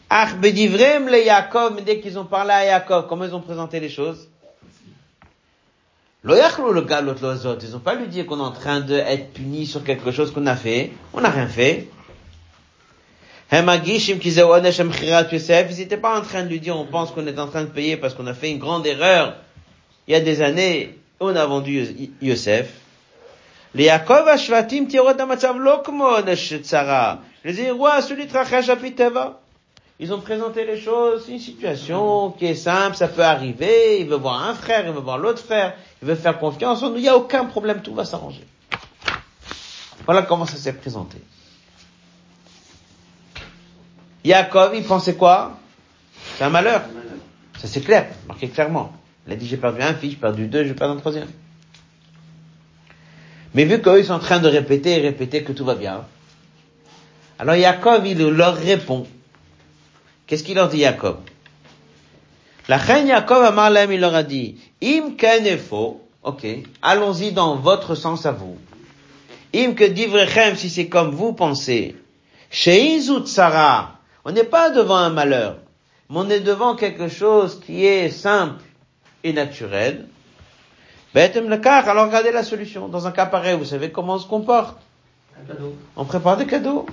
Ach bedivrem le Yaakov, mais dès qu'ils ont parlé à Yaakov, comment ils ont présenté les choses? Lo yachlu le galot lo azot. Ils n'ont pas lui dit qu'on est en train d'être puni sur quelque chose qu'on a fait. On n'a rien fait. Hemagishim ki zeu onesh emchirat Yosef. Ils n'étaient pas en train de lui dire on pense qu'on est en train de payer parce qu'on a fait une grande erreur. Il y a des années, on a vendu Yo- Yosef. Le Yaakov ashvatim tirot amatzav lo kmo onesh tzara. Les rois, celui trachash apiteva. Ils ont présenté les choses, une situation qui est simple, ça peut arriver, il veut voir un frère, il veut voir l'autre frère, il veut faire confiance en nous, il n'y a aucun problème, tout va s'arranger. Voilà comment ça s'est présenté. Yaakov, il pensait quoi? C'est un malheur. Ça c'est clair, marqué clairement. Il a dit j'ai perdu un fils, j'ai perdu deux, je vais perdre un troisième. Mais vu qu'eux ils sont en train de répéter et répéter que tout va bien, alors Yaakov il leur répond Qu'est-ce qu'il leur dit Jacob? La reine Jacob à Marlem, il leur a dit, Im faux, ok, allons-y dans votre sens à vous. Im que divrechem, si c'est comme vous pensez. Chez Sarah, on n'est pas devant un malheur, mais on est devant quelque chose qui est simple et naturel. Alors regardez la solution. Dans un cas pareil, vous savez comment on se comporte? Un cadeau. On prépare des cadeaux.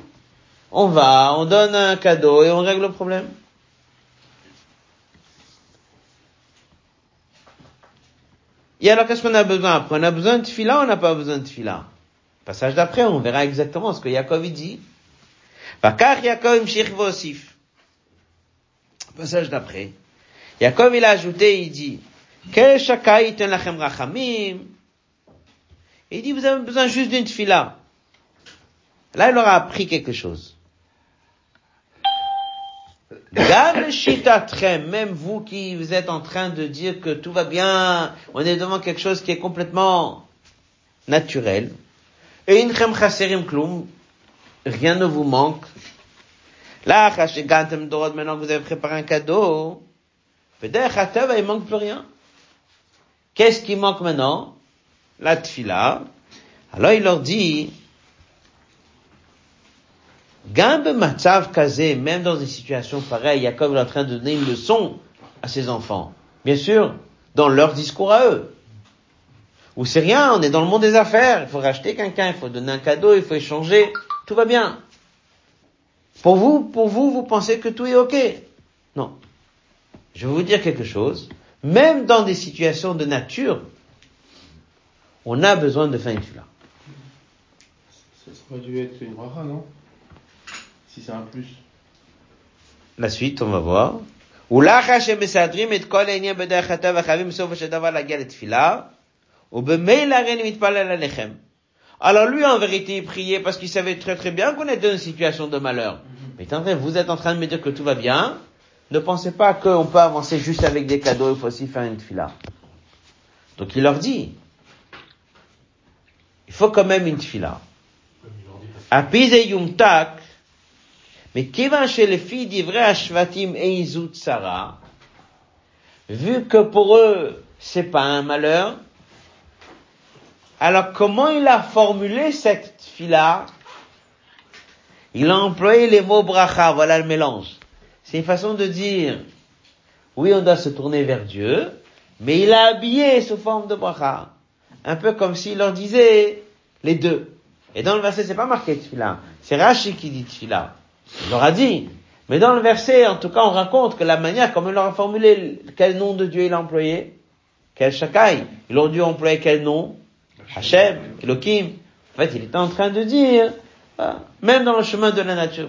On va, on donne un cadeau et on règle le problème. Et alors qu'est-ce qu'on a besoin après? On a besoin de fila on n'a pas besoin de fila Passage d'après, on verra exactement ce que Yaakov dit. Passage d'après. Yaakov il a ajouté, il dit, il dit, vous avez besoin juste d'une fila. Là, il aura appris quelque chose. Même vous qui vous êtes en train de dire que tout va bien, on est devant quelque chose qui est complètement naturel. Et inchem chaserim klum, rien ne vous manque. Là, maintenant que vous avez préparé un cadeau, il manque plus rien. Qu'est-ce qui manque maintenant? La tfila. Alors il leur dit, Gambe matzav kazé, même dans des situations pareilles, Jacob est en train de donner une leçon à ses enfants. Bien sûr, dans leur discours à eux. Ou c'est rien, on est dans le monde des affaires, il faut racheter quelqu'un, il faut donner un cadeau, il faut échanger, tout va bien. Pour vous, pour vous, vous pensez que tout est ok? Non. Je vais vous dire quelque chose. Même dans des situations de nature, on a besoin de faire une fila. Ça aurait dû être une bracha, non? Si c'est un plus. La suite, on va voir. Alors lui, en vérité, il priait parce qu'il savait très très bien qu'on était dans une situation de malheur. Mais attendez, vous êtes en train de me dire que tout va bien. Ne pensez pas qu'on peut avancer juste avec des cadeaux, il faut aussi faire une fila. Donc il leur dit, il faut quand même une fila. Apise yumtak, mais va chez les filles d'Ivray Ashvatim et Izut Sarah, vu que pour eux, c'est pas un malheur, alors comment il a formulé cette fila? Il a employé les mots bracha, voilà le mélange. C'est une façon de dire, oui, on doit se tourner vers Dieu, mais il a habillé sous forme de bracha. Un peu comme s'il leur disait les deux. Et dans le verset, c'est pas marqué tfila. C'est Rashi qui dit tfila. Il leur a dit. Mais dans le verset, en tout cas, on raconte que la manière comme il leur a formulé quel nom de Dieu il a employé, quel shakai, il aurait dû employer quel nom, Hachem, Elohim. En fait, il était en train de dire, ah, même dans le chemin de la nature.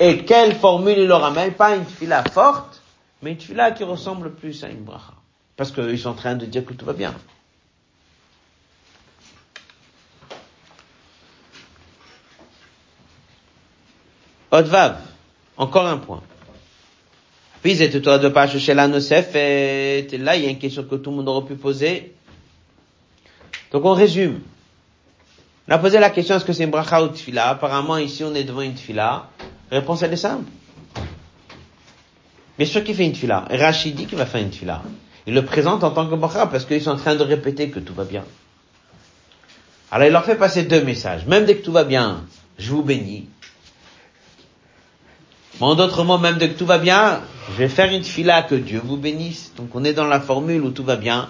Et quelle formule il leur amène Pas une fila forte, mais une fila qui ressemble plus à une bracha. Parce qu'ils sont en train de dire que tout va bien. Odvav, encore un point. Puis, et toi de pas chez la et là, il y a une question que tout le monde aurait pu poser. Donc, on résume. On a posé la question, est-ce que c'est une bracha ou tfila? Apparemment, ici, on est devant une tfila. Réponse, elle est simple. Bien sûr qu'il fait une tfila. Rachid dit qu'il va faire une tfila. Il le présente en tant que bracha parce qu'ils sont en train de répéter que tout va bien. Alors il leur fait passer deux messages. Même dès que tout va bien, je vous bénis. En d'autres mots, même dès que tout va bien, je vais faire une fila que Dieu vous bénisse. Donc on est dans la formule où tout va bien.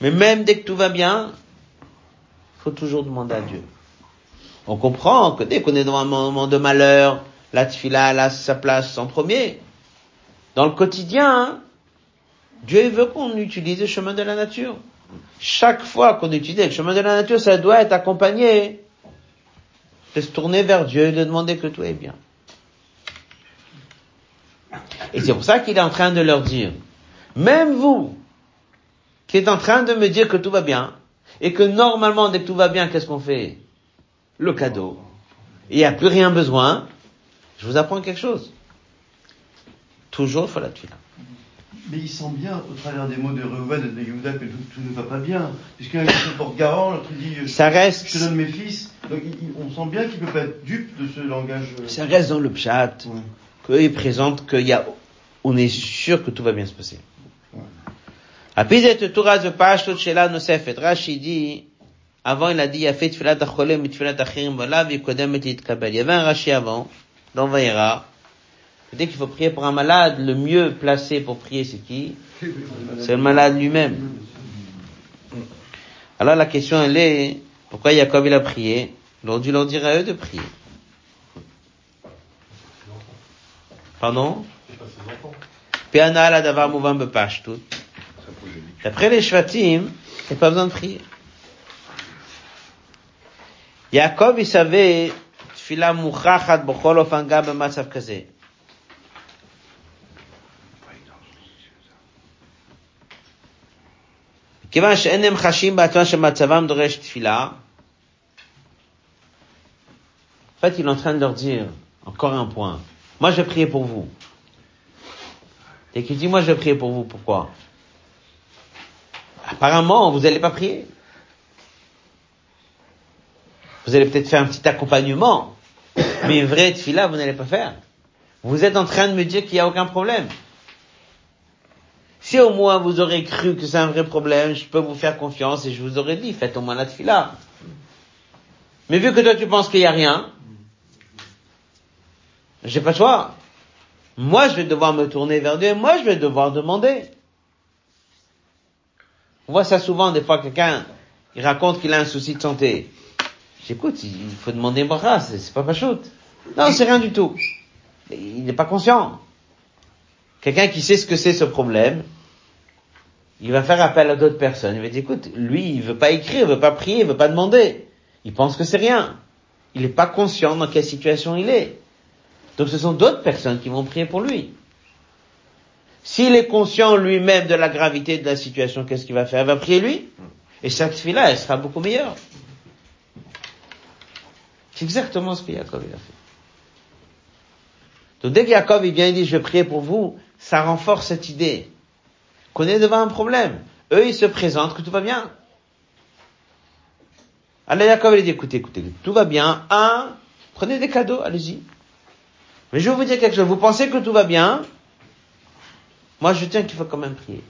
Mais même dès que tout va bien, faut toujours demander à Dieu. On comprend que dès qu'on est dans un moment de malheur, la tfila a sa place en premier. Dans le quotidien, Dieu veut qu'on utilise le chemin de la nature. Chaque fois qu'on utilise le chemin de la nature, ça doit être accompagné de se tourner vers Dieu et de demander que tout est bien. Et c'est pour ça qu'il est en train de leur dire, même vous, qui êtes en train de me dire que tout va bien, et que normalement, dès que tout va bien, qu'est-ce qu'on fait? Le cadeau, il n'y a plus rien besoin, je vous apprends quelque chose. Toujours faut la tuer. Mais il sent bien, au travers des mots de Reuven et de Yehuda, que tout, tout ne va pas bien. Puisqu'un il se porte garant, l'autre il dit, Ça reste, je te donne mes fils. Donc il- il- on sent bien qu'il peut pas être dupe de ce langage. euh, ça reste dans le ouais. Qu'eux ils présentent qu'il y a, on est sûr que tout va bien se passer. Cette Torah de Pashtot Shela Nosefet, Rashi dit, avant il a dit, Yafet Tfilat Acholem et Tfilat Achirim Balav Yikodem et Yitkabel. Il y avait un Rashi avant, dans Vaïra, dit qu'il faut prier pour un malade, le mieux placé pour prier c'est qui? C'est le malade lui-même. Alors la question elle est, pourquoi Jacob il a prié? Aurait dû leur dire à eux de prier. Pardon? Piana la davar mouvan bepashtut. D'après les Shvatim, il n'y a pas besoin de prier. Jacob, il savait, tfila mouchachat b'chol ofan ga b'matzav kazeh. כיוון שאין הם חשים בעצמם שמצבם דורש תפילה, en fait, il est en train de leur dire, encore un point, moi je prier pour vous. Et qui dit, moi je prier pour vous, pourquoi? Apparemment, vous n'allez pas prier. Vous allez peut-être faire un petit accompagnement, mais une vraie tefila, vous n'allez pas faire. Vous êtes en train de me dire qu'il n'y a aucun problème. Si au moins vous aurez cru que c'est un vrai problème, je peux vous faire confiance et je vous aurais dit, faites au moins la tefila. Mais vu que toi tu penses qu'il n'y a rien, j'ai pas le choix. Moi, je vais devoir me tourner vers Dieu moi, je vais devoir demander. On voit ça souvent, des fois, quelqu'un, il raconte qu'il a un souci de santé. J'écoute, il faut demander bracha, c'est c'est pas pachout. Non, c'est rien du tout. Il n'est pas conscient. Quelqu'un qui sait ce que c'est ce problème, il va faire appel à d'autres personnes. Il va dire, écoute, lui, il veut pas écrire, il veut pas prier, il veut pas demander. Il pense que c'est rien. Il n'est pas conscient dans quelle situation il est. Donc ce sont d'autres personnes qui vont prier pour lui. S'il est conscient lui-même de la gravité de la situation, qu'est-ce qu'il va faire? Il va prier lui. Et cette fille-là, elle sera beaucoup meilleure. C'est exactement ce que Jacob il a fait. Donc dès que Jacob il vient et dit je vais prier pour vous, ça renforce cette idée qu'on est devant un problème. Eux ils se présentent que tout va bien. Alors Jacob il dit écoutez, écoutez, tout va bien. Un, prenez des cadeaux, allez-y. Mais je vais vous dire quelque chose. Vous pensez que tout va bien? Moi, je tiens qu'il faut quand même prier.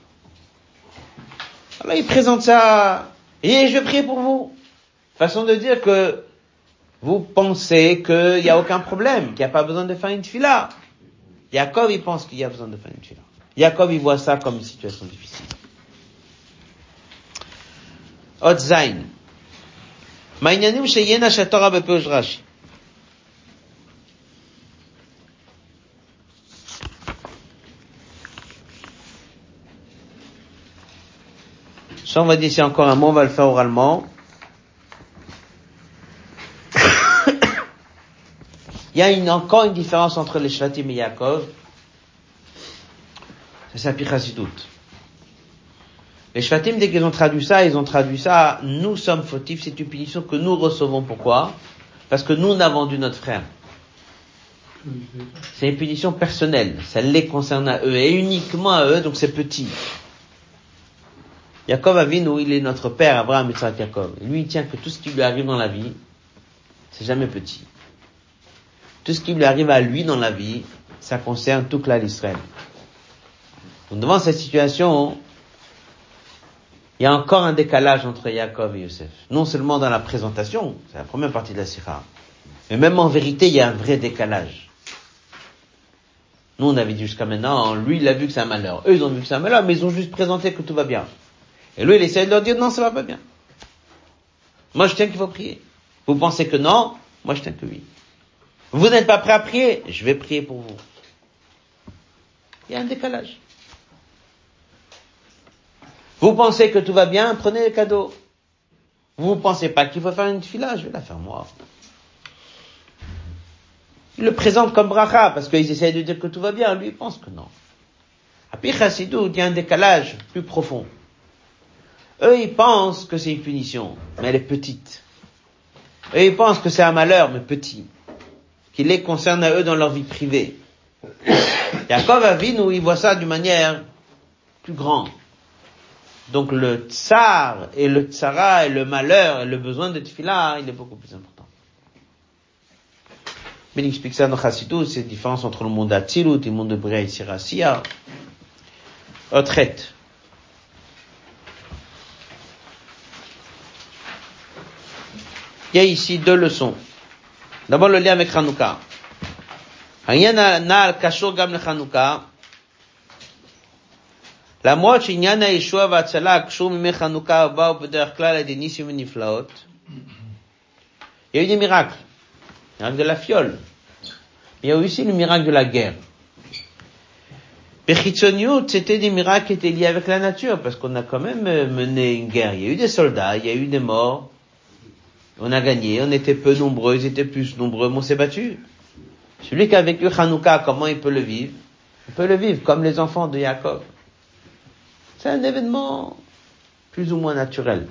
Alors, il présente ça. Et je vais prier pour vous. Façon de dire que vous pensez qu'il n'y a aucun problème, qu'il n'y a pas besoin de faire une fila. Jacob, il pense qu'il y a besoin de faire une fila. Jacob, il voit ça comme une situation difficile. Otzain. Ma'inyanim shatora. On va dire ici encore un mot, on va le faire oralement. <coughs> Il y a encore une différence entre les Shvatim et Yaakov. Ça s'applique à doute. Les Shvatim, dès qu'ils ont traduit ça, ils ont traduit ça, nous sommes fautifs, c'est une punition que nous recevons. Pourquoi? Parce que nous n'avons vendu notre frère. C'est une punition personnelle. Ça les concerne à eux et uniquement à eux, donc c'est petit. Jacob Avinu, il est notre père, Abraham, Yitzhak. Et lui, il tient que tout ce qui lui arrive dans la vie, c'est jamais petit. Tout ce qui lui arrive à lui dans la vie, ça concerne tout clan d'Israël. Donc devant cette situation, il y a encore un décalage entre Jacob et Yosef. Non seulement dans la présentation, c'est la première partie de la Sikha, mais même en vérité, il y a un vrai décalage. Nous, on avait dit jusqu'à maintenant, lui, il a vu que c'est un malheur. Eux, ils ont vu que c'est un malheur, mais ils ont juste présenté que tout va bien. Et lui, il essaie de leur dire, non, ça va pas bien. Moi, je tiens qu'il faut prier. Vous pensez que non? Moi, je tiens que oui. Vous n'êtes pas prêt à prier? Je vais prier pour vous. Il y a un décalage. Vous pensez que tout va bien? Prenez les cadeaux. Vous ne pensez pas qu'il faut faire une fila? Je vais la faire moi. Ils le présentent comme bracha parce qu'ils essayent de dire que tout va bien. Lui, il pense que non. À Pire Chassidou, il y a un décalage plus profond. Eux, ils pensent que c'est une punition, mais elle est petite. Eux, ils pensent que c'est un malheur, mais petit. Qui les concerne à eux dans leur vie privée. <coughs> Jacob Avinu, il voit ça d'une manière plus grand. Donc le tsar et le tsara et le malheur et le besoin de tefila, il est beaucoup plus important. Mais il explique ça dans Chassidou, c'est la différence entre le monde d'Atsilut et le monde de Bria et Sirasiya. Retraite. Il y a ici deux leçons. D'abord le lien avec Hanouka. למרות שעניין הישוע וההצלה קשור מימי חנוכה ובאו בדרך כלל על ידי ניסים ונפלאות, il y a eu des miracles. Le miracle de la fiole. Il y a aussi le miracle de la guerre. Bechitzoniut, c'était des miracles qui étaient liés avec la nature, parce qu'on a quand même mené une guerre. Il y a eu des soldats, il y a eu des morts. on a gagné, on était peu nombreux, ils étaient plus nombreux, mais on s'est battu. Celui qui a vécu Hanouka, comment il peut le vivre? Il peut le vivre comme les enfants de Jacob. C'est un événement plus ou moins naturel.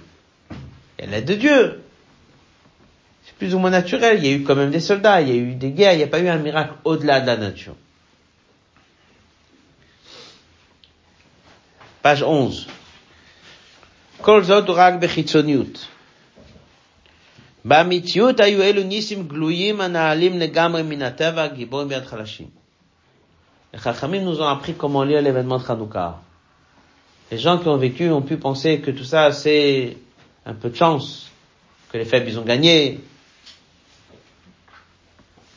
Il y l'aide de Dieu. C'est plus ou moins naturel. Il y a eu quand même des soldats, il y a eu des guerres, il n'y a pas eu un miracle au-delà de la nature. Page 11. Kol zot rak bechitzoniut. באמיתיות היו אלו ניסים גלויים הנעלים לגמרי מן הטבע, גיבורים ביד חלשים. Les Chachamim nous ont appris comment lire l'événement de Hanouka. Les gens qui ont vécu ont pu penser que tout ça c'est un peu de chance, que les faibles ils ont gagné,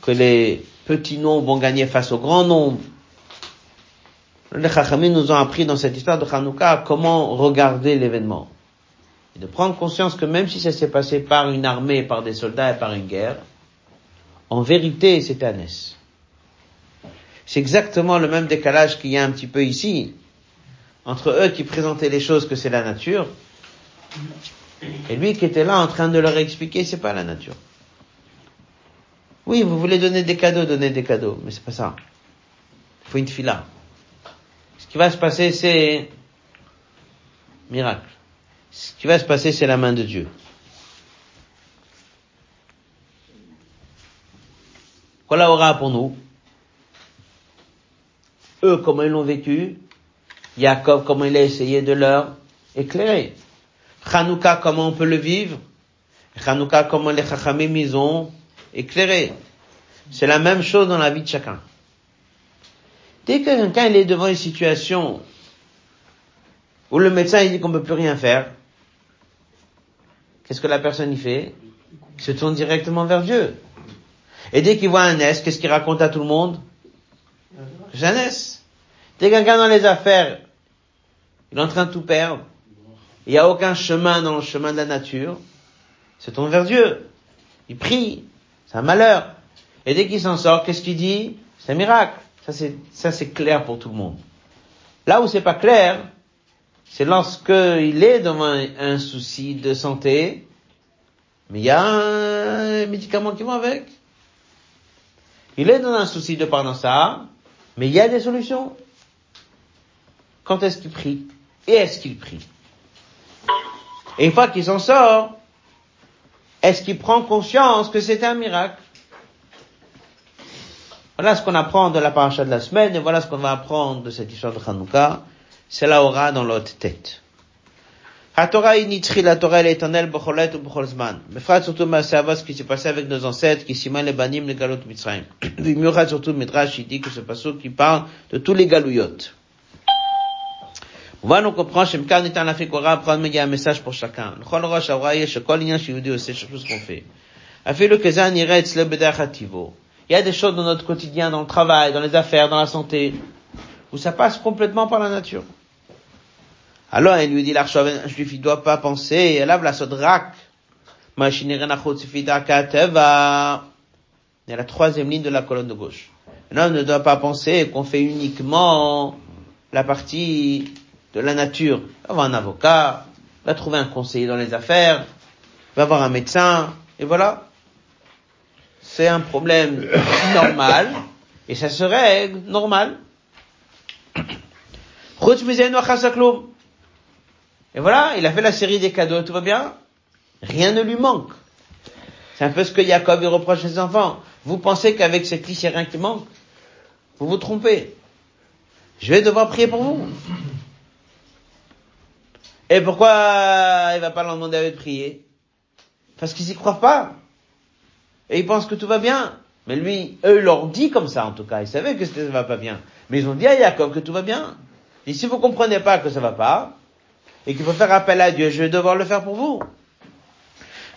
que les petits nombres ont gagné face au grand nombre. Les Chachamim nous ont appris dans cette histoire de Hanouka comment regarder l'événement de prendre conscience que même si ça s'est passé par une armée, par des soldats et par une guerre, en vérité, c'est un C'est exactement le même décalage qu'il y a un petit peu ici, entre eux qui présentaient les choses que c'est la nature, et lui qui était là en train de leur expliquer c'est pas la nature. Oui, vous voulez donner des cadeaux, donnez des cadeaux, mais c'est pas ça. Il faut une fila. Ce qui va se passer, c'est miracle ce qui va se passer, c'est la main de Dieu. Voilà aura pour nous. Eux, comment ils l'ont vécu. Jacob, comment il a essayé de leur éclairer. Hanouka, comment on peut le vivre. Hanouka, comment les Chachamim, ils ont éclairé. C'est la même chose dans la vie de chacun. Dès que quelqu'un est devant une situation où le médecin il dit qu'on ne peut plus rien faire, qu'est-ce que la personne y fait? Il se tourne directement vers Dieu. Et dès qu'il voit un S, qu'est-ce qu'il raconte à tout le monde? J'ai un S. Dès quelqu'un dans les affaires, il est en train de tout perdre, il n'y a aucun chemin dans le chemin de la nature, il se tourne vers Dieu. Il prie, c'est un malheur. Et dès qu'il s'en sort, qu'est-ce qu'il dit? C'est un miracle. Ça c'est, ça c'est clair pour tout le monde. Là où c'est pas clair, c'est lorsque il est devant un, souci de santé, mais il y a un médicament qui va avec. Il est dans un souci de ça, mais il y a des solutions. Quand est-ce qu'il prie Et est-ce qu'il prie? Et une fois qu'il s'en sort, est-ce qu'il prend conscience que c'est un miracle? Voilà ce qu'on apprend de la paracha de la semaine, et voilà ce qu'on va apprendre de cette histoire de Hanouka c'est la aura dans l'autre tête. La Torah est la Torah éternelle, b'cholet ou b'cholzman. Mais frère, surtout, ma savoir ce qui s'est passé avec nos ancêtres, qui s'y les banim, les galot mitzrayim. <clears throat> Vimiura surtout, Midrash, il dit que ce passage qui parle de tous les galouyotes. On va nous comprendre, Shemkar Nitan la Fikora, prendre, il y a un message pour chacun. Le Chol Rosh Avraya, Shekol Inyan Shiyudi je sais ce qu'on fait. Afin le Kezan Iretz le Bedachativo. Il y a des choses dans notre quotidien, dans le travail, dans les affaires, dans la santé, où ça passe complètement par la nature. Alors, elle lui dit, l'archevêque juif, il doit pas penser, elle a la sodrak. A la troisième ligne de la colonne de gauche. L'homme ne doit pas penser qu'on fait uniquement la partie de la nature. Va avoir un avocat, va trouver un conseiller dans les affaires, va avoir un médecin, et voilà. C'est un problème <coughs> normal, et ça se règle normal. Et voilà, il a fait la série des cadeaux, tout va bien. Rien ne lui manque. C'est un peu ce que Jacob reproche à ses enfants. Vous pensez qu'avec cette liste, il n'y a rien qui manque Vous vous trompez. Je vais devoir prier pour vous. Et pourquoi il va pas leur demander à de prier? Parce qu'ils y croient pas. Et ils pensent que tout va bien. Mais lui, eux leur dit comme ça en tout cas. Ils savaient que ça va pas bien. Mais ils ont dit à Jacob que tout va bien. Et si vous comprenez pas que ça va pas, et qu'il faut faire appel à Dieu, je vais devoir le faire pour vous.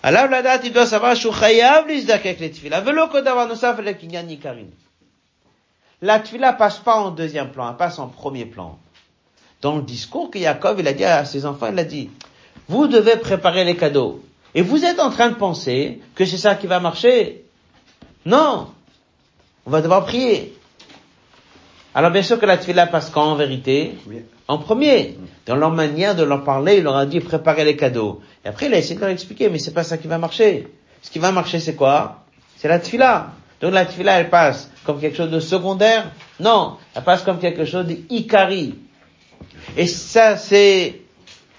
Alors la date, il doit savoir, la passe pas en deuxième plan, elle passe en premier plan. Dans le discours que Jacob, il a dit à ses enfants, il a dit, vous devez préparer les cadeaux. Et vous êtes en train de penser que c'est ça qui va marcher. Non. On va devoir prier. Alors bien sûr que la tfila passe quand en vérité En premier. Dans leur manière de leur parler, il leur a dit préparer les cadeaux. Et après il a essayé de leur expliquer, mais c'est pas ça qui va marcher. Ce qui va marcher c'est quoi? C'est la tfila. Donc la tfila elle passe comme quelque chose de secondaire? Non, elle passe comme quelque chose d'ikari. Et ça c'est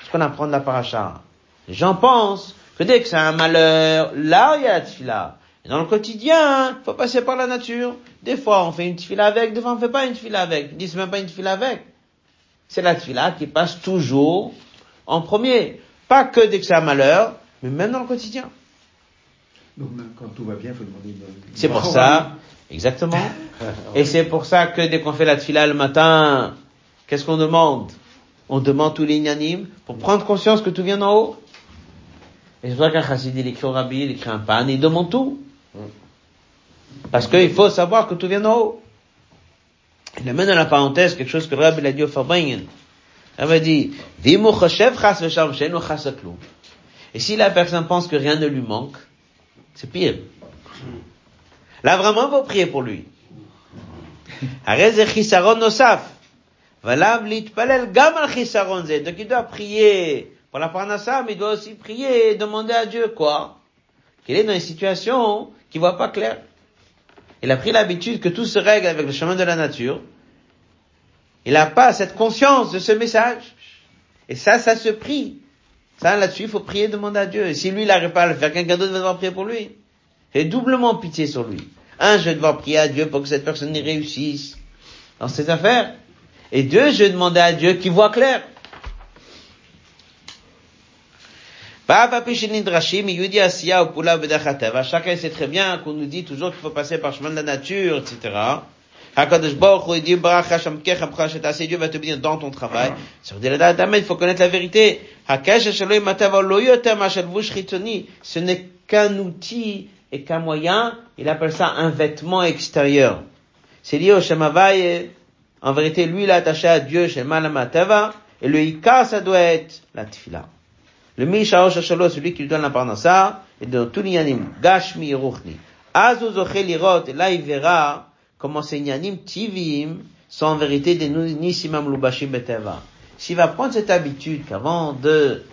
ce qu'on apprend de la paracha. Les gens pensent que dès que c'est un malheur, là il y a la tfila. Et dans le quotidien, il faut passer par la nature. Des fois, on fait une tfila avec, des fois, on fait pas une tfila avec. Ils disent même pas une tfila avec. C'est la tfila qui passe toujours en premier. Pas que dès que c'est un malheur, mais même dans le quotidien. Donc même quand tout va bien, il faut demander une... C'est pour ça, exactement. <laughs> Et c'est pour ça que dès qu'on fait la tfila le matin, qu'est-ce qu'on demande? On demande tous les inanimes pour prendre conscience que tout vient d'en haut. Et c'est pour ça qu'un chassid, il écrit au rabbi, il écrit un pan, il demande tout. Parce qu'il faut savoir que tout vient d'en haut. Il amène à la parenthèse quelque chose que le rabbi l'a dit au. Il m'a dit, et si la personne pense que rien ne lui manque, c'est pire. Là, vraiment, faut prier pour lui. Donc il doit prier pour la parnassa, mais il doit aussi prier et demander à Dieu quoi Qu'il est dans une situation qui voit pas clair. Il a pris l'habitude que tout se règle avec le chemin de la nature. Il n'a pas cette conscience de ce message. Et ça, ça se prie. Ça, là-dessus, il faut prier, demander à Dieu. Et si lui, il n'arrive pas à le faire, quelqu'un d'autre va devoir prier pour lui. Et doublement pitié sur lui. Un, je vais devoir prier à Dieu pour que cette personne y réussisse dans ses affaires. Et deux, je vais demander à Dieu qu'il voit clair. Chacun sait très bien qu'on nous dit toujours qu'il faut passer par le chemin de la nature, etc. Hakadosh Baruch Dieu va te bénir dans ton travail. Sur il faut connaître la vérité. Ce n'est qu'un outil et qu'un moyen. Il appelle ça un vêtement extérieur. C'est lié au Shemavai. En vérité, lui, il est attaché à Dieu, Shema Matava. Et le Ika, ça doit être la Tfila. Le Misha Shalo, celui qui lui donne la parnassa, et dans tout l'yanim, Gashmi et Ruchni. Azu et là il verra comment ces yanim tivim sont en vérité des nisimam lubashim beteva. S'il va prendre cette habitude qu'avant de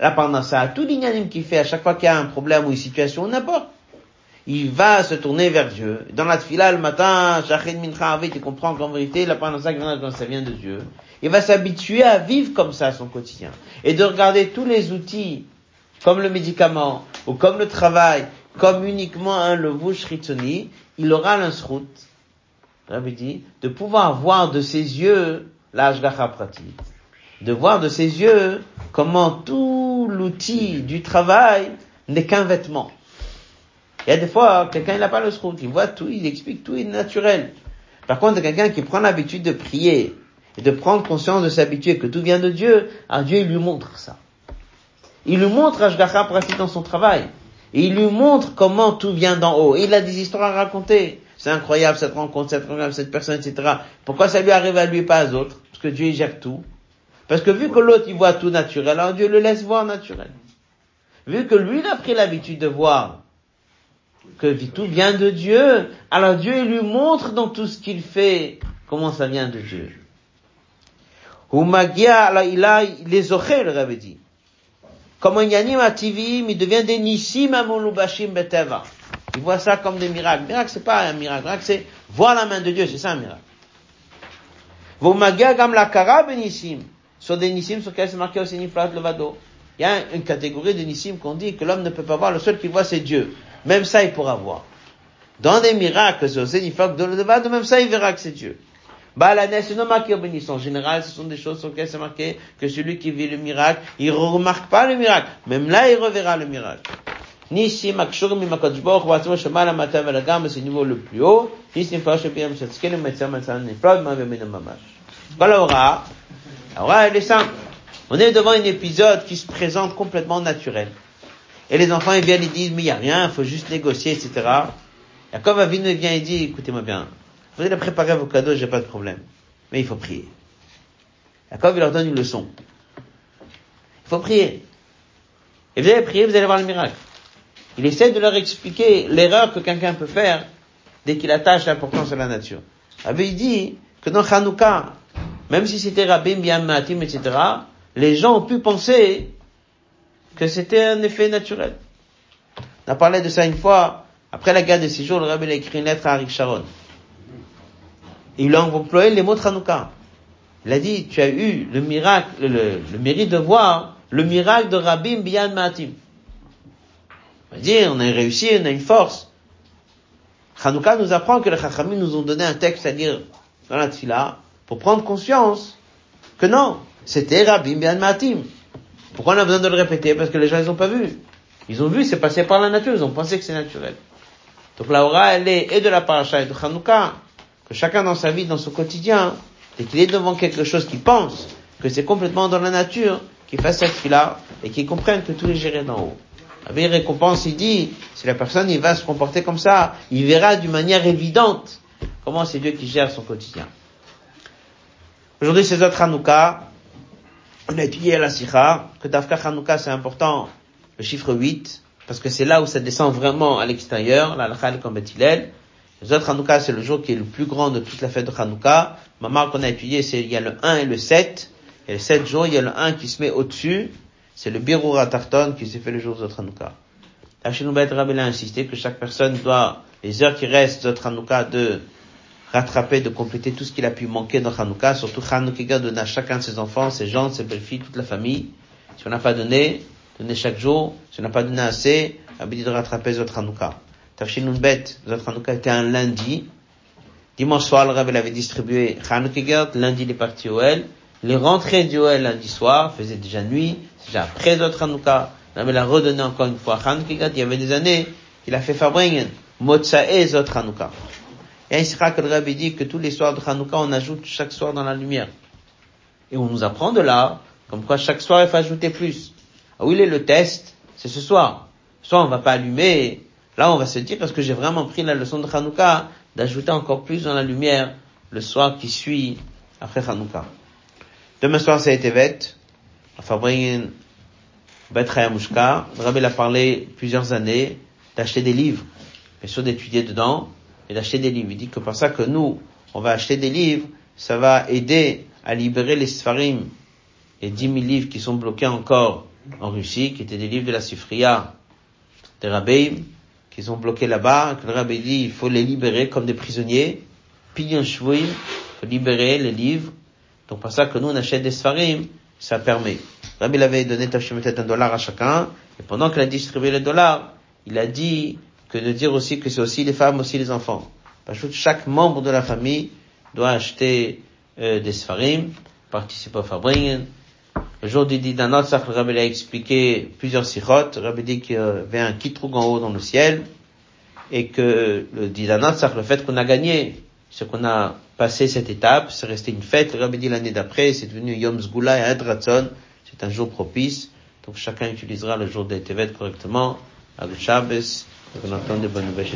la parnassa, tout l'yanim qu'il fait à chaque fois qu'il y a un problème ou une situation, n'importe, il va se tourner vers Dieu. Dans la tfila, le matin, Shachin Mincha Avit, il comprend qu'en vérité, la parnassa, ça vient de Dieu. Il va s'habituer à vivre comme ça son quotidien. Et de regarder tous les outils, comme le médicament, ou comme le travail, comme uniquement un levush ritzoni, il aura l'insrout, dit, de pouvoir voir de ses yeux l'ashgacha pratique. De voir de ses yeux comment tout l'outil du travail n'est qu'un vêtement. Il y a des fois, quelqu'un n'a pas le srout, il voit tout, il explique tout, il est naturel. Par contre, quelqu'un qui prend l'habitude de prier, et de prendre conscience de s'habituer que tout vient de Dieu, alors Dieu il lui montre ça. Il lui montre Ashgacha pratique dans son travail. Il lui montre comment tout vient d'en haut. Et il a des histoires à raconter. C'est incroyable cette rencontre, cette rencontre, cette personne, etc. Pourquoi ça lui arrive à lui et pas aux autres? Parce que Dieu il gère tout. Parce que vu que l'autre il voit tout naturel, alors Dieu le laisse voir naturel. Vu que lui il a pris l'habitude de voir que tout vient de Dieu, alors Dieu il lui montre dans tout ce qu'il fait comment ça vient de Dieu? Humagia, il a les ochel, le Rabbi dit. Comme yanim ativim, il devient des nissim amolubashim beteva. Il voit ça comme des miracles. Miracle, c'est pas un miracle. Miracle, c'est voir la main de Dieu, c'est ça un miracle. Humagia gam la kara benissim. Sur des nissim sur lesquels c'est marqué aussi niflat levado. Il y a une catégorie de nissim qu'on dit que l'homme ne peut pas voir, le seul qui voit c'est Dieu. Même ça, il pourra voir. Dans des miracles, sur Zénifak de levado, même ça, il verra que c'est Dieu. Balanes, c'est non marqué. En général, ce sont des choses sur lesquelles c'est marqué que celui qui vit le miracle, il remarque pas le miracle. Même là, il reverra le miracle. Nissim akshur mimakadosh baruch hu atzmo shemal hamatam velagam, c'est le niveau le plus haut. Nissim farosh epiyam shatzkenu metzah matzah nifrad ma vemina mamash. Voilà l'aura. L'aura, elle est simple. On est devant un épisode qui se présente complètement naturel. Et les enfants, ils viennent, ils disent, mais il n'y a rien, il faut juste négocier, etc. Jacob Avinu vient et dit, écoutez-moi bien, vous allez préparer vos cadeaux, j'ai pas de problème. Mais il faut prier. Jacob, il leur donne une leçon. Il faut prier. Et vous allez prier, vous allez voir le miracle. Il essaie de leur expliquer l'erreur que quelqu'un peut faire dès qu'il attache l'importance à la nature. Rabbi il dit que dans Hanouka, même si c'était Rabbi Biam Matim, etc., les gens ont pu penser que c'était un effet naturel. On a parlé de ça une fois, après la guerre de six jours, le Rabbi a écrit une lettre à Arik Sharon. Il a employé les mots de Hanouka. Il a dit, tu as eu le miracle, le, mérite de voir le miracle de Rabbi Bian Matim. On va dire, on a réussi, on a une force. Hanouka nous apprend que les Chachamim nous ont donné un texte à lire dans la Tfila pour prendre conscience que non, c'était Rabbi Bian Matim. Pourquoi on a besoin de le répéter Parce que les gens, ils ont pas vu. Ils ont vu, c'est passé par la nature, ils ont pensé que c'est naturel. Donc la aura, elle est et de la paracha et de Hanouka, que chacun dans sa vie, dans son quotidien, dès qu'il est devant quelque chose qu'il pense que c'est complètement dans la nature, qu'il fasse cette fila et qu'il comprenne que tout est géré d'en haut. La récompense, il dit, si la personne, il va se comporter comme ça, il verra d'une manière évidente comment c'est Dieu qui gère son quotidien. Aujourd'hui, c'est notre Hanouka. On a étudié la Sikha que Dafka Hanouka, c'est important, le chiffre 8, parce que c'est là où ça descend vraiment à l'extérieur, la Lachal comme Bethilel. Les autres Hanouka, c'est le jour qui est le plus grand de toute la fête de Hanouka. Ma qu'on a étudié, c'est, il y a le 1 et le 7. Et les 7 jours, il y a le 1 qui se met au-dessus. C'est le Birura Tarton qui s'est fait le jour de Hanouka. Hachinoubat Rabbi a insisté que chaque personne doit, les heures qui restent de Hanouka, de rattraper, de compléter tout ce qu'il a pu manquer dans Hanouka, surtout Hanouka donner à chacun de ses enfants, ses gens, ses belles-filles, toute la famille. Si on n'a pas donné, donner chaque jour. Si on n'a pas donné assez, dit de rattraper Zot Hanouka. Tafshin Bet, Zot Hanouka était un lundi. Dimanche soir, le Rabbi avait distribué Hanouka lundi il est parti au El. Les rentrées du Oel lundi soir, faisait déjà nuit, déjà après Zot Hanouka. Le Rabbi l'a redonné encore une fois Hanouka il y avait des années qu'il a fait Fabringen, Motsae Zot Hanouka. Et le Rabbi dit que tous les soirs de Hanouka, on ajoute chaque soir dans la lumière. Et on nous apprend de là, comme quoi chaque soir il faut ajouter plus. Ah, où est le test C'est ce soir. Soit on va pas allumer, là on va se dire, parce que j'ai vraiment pris la leçon de Hanouka, d'ajouter encore plus dans la lumière le soir qui suit après Hanouka? Demain soir c'est Etevet, à Fabringen, Bet Hayamushka. Le Rabbi a parlé plusieurs années d'acheter des livres, bien sûr d'étudier dedans, et d'acheter des livres. Il dit que par ça que nous, on va acheter des livres, ça va aider à libérer les Sfarim et 10 000 livres qui sont bloqués encore en Russie, qui étaient des livres de la Sifria des rabbins, qui sont bloqués là-bas, que le rabbin dit il faut les libérer comme des prisonniers, pillon shvuim, faut libérer les livres. Donc par ça que nous on achète des sfarim, ça permet. Le rabbi avait donné un dollar à chacun, et pendant qu'il a distribué les dollars, il a dit que de dire aussi que c'est aussi les femmes, aussi les enfants. Parce que chaque membre de la famille doit acheter euh, des sfarim, participer au Fabringen, le jour du dit d'un autre le Rabbi a expliqué plusieurs sirotes. Le Rabbi dit qu'il y avait un kitroug en haut dans le ciel. Et que le dit le fait qu'on a gagné, c'est qu'on a passé cette étape, c'est resté une fête. Le Rabbi dit l'année d'après, c'est devenu Yom Zgula et Adratson. C'est un jour propice. Donc chacun utilisera le jour des Tevet correctement, avec Shabbos, et qu'on entende de bonnes nouvelles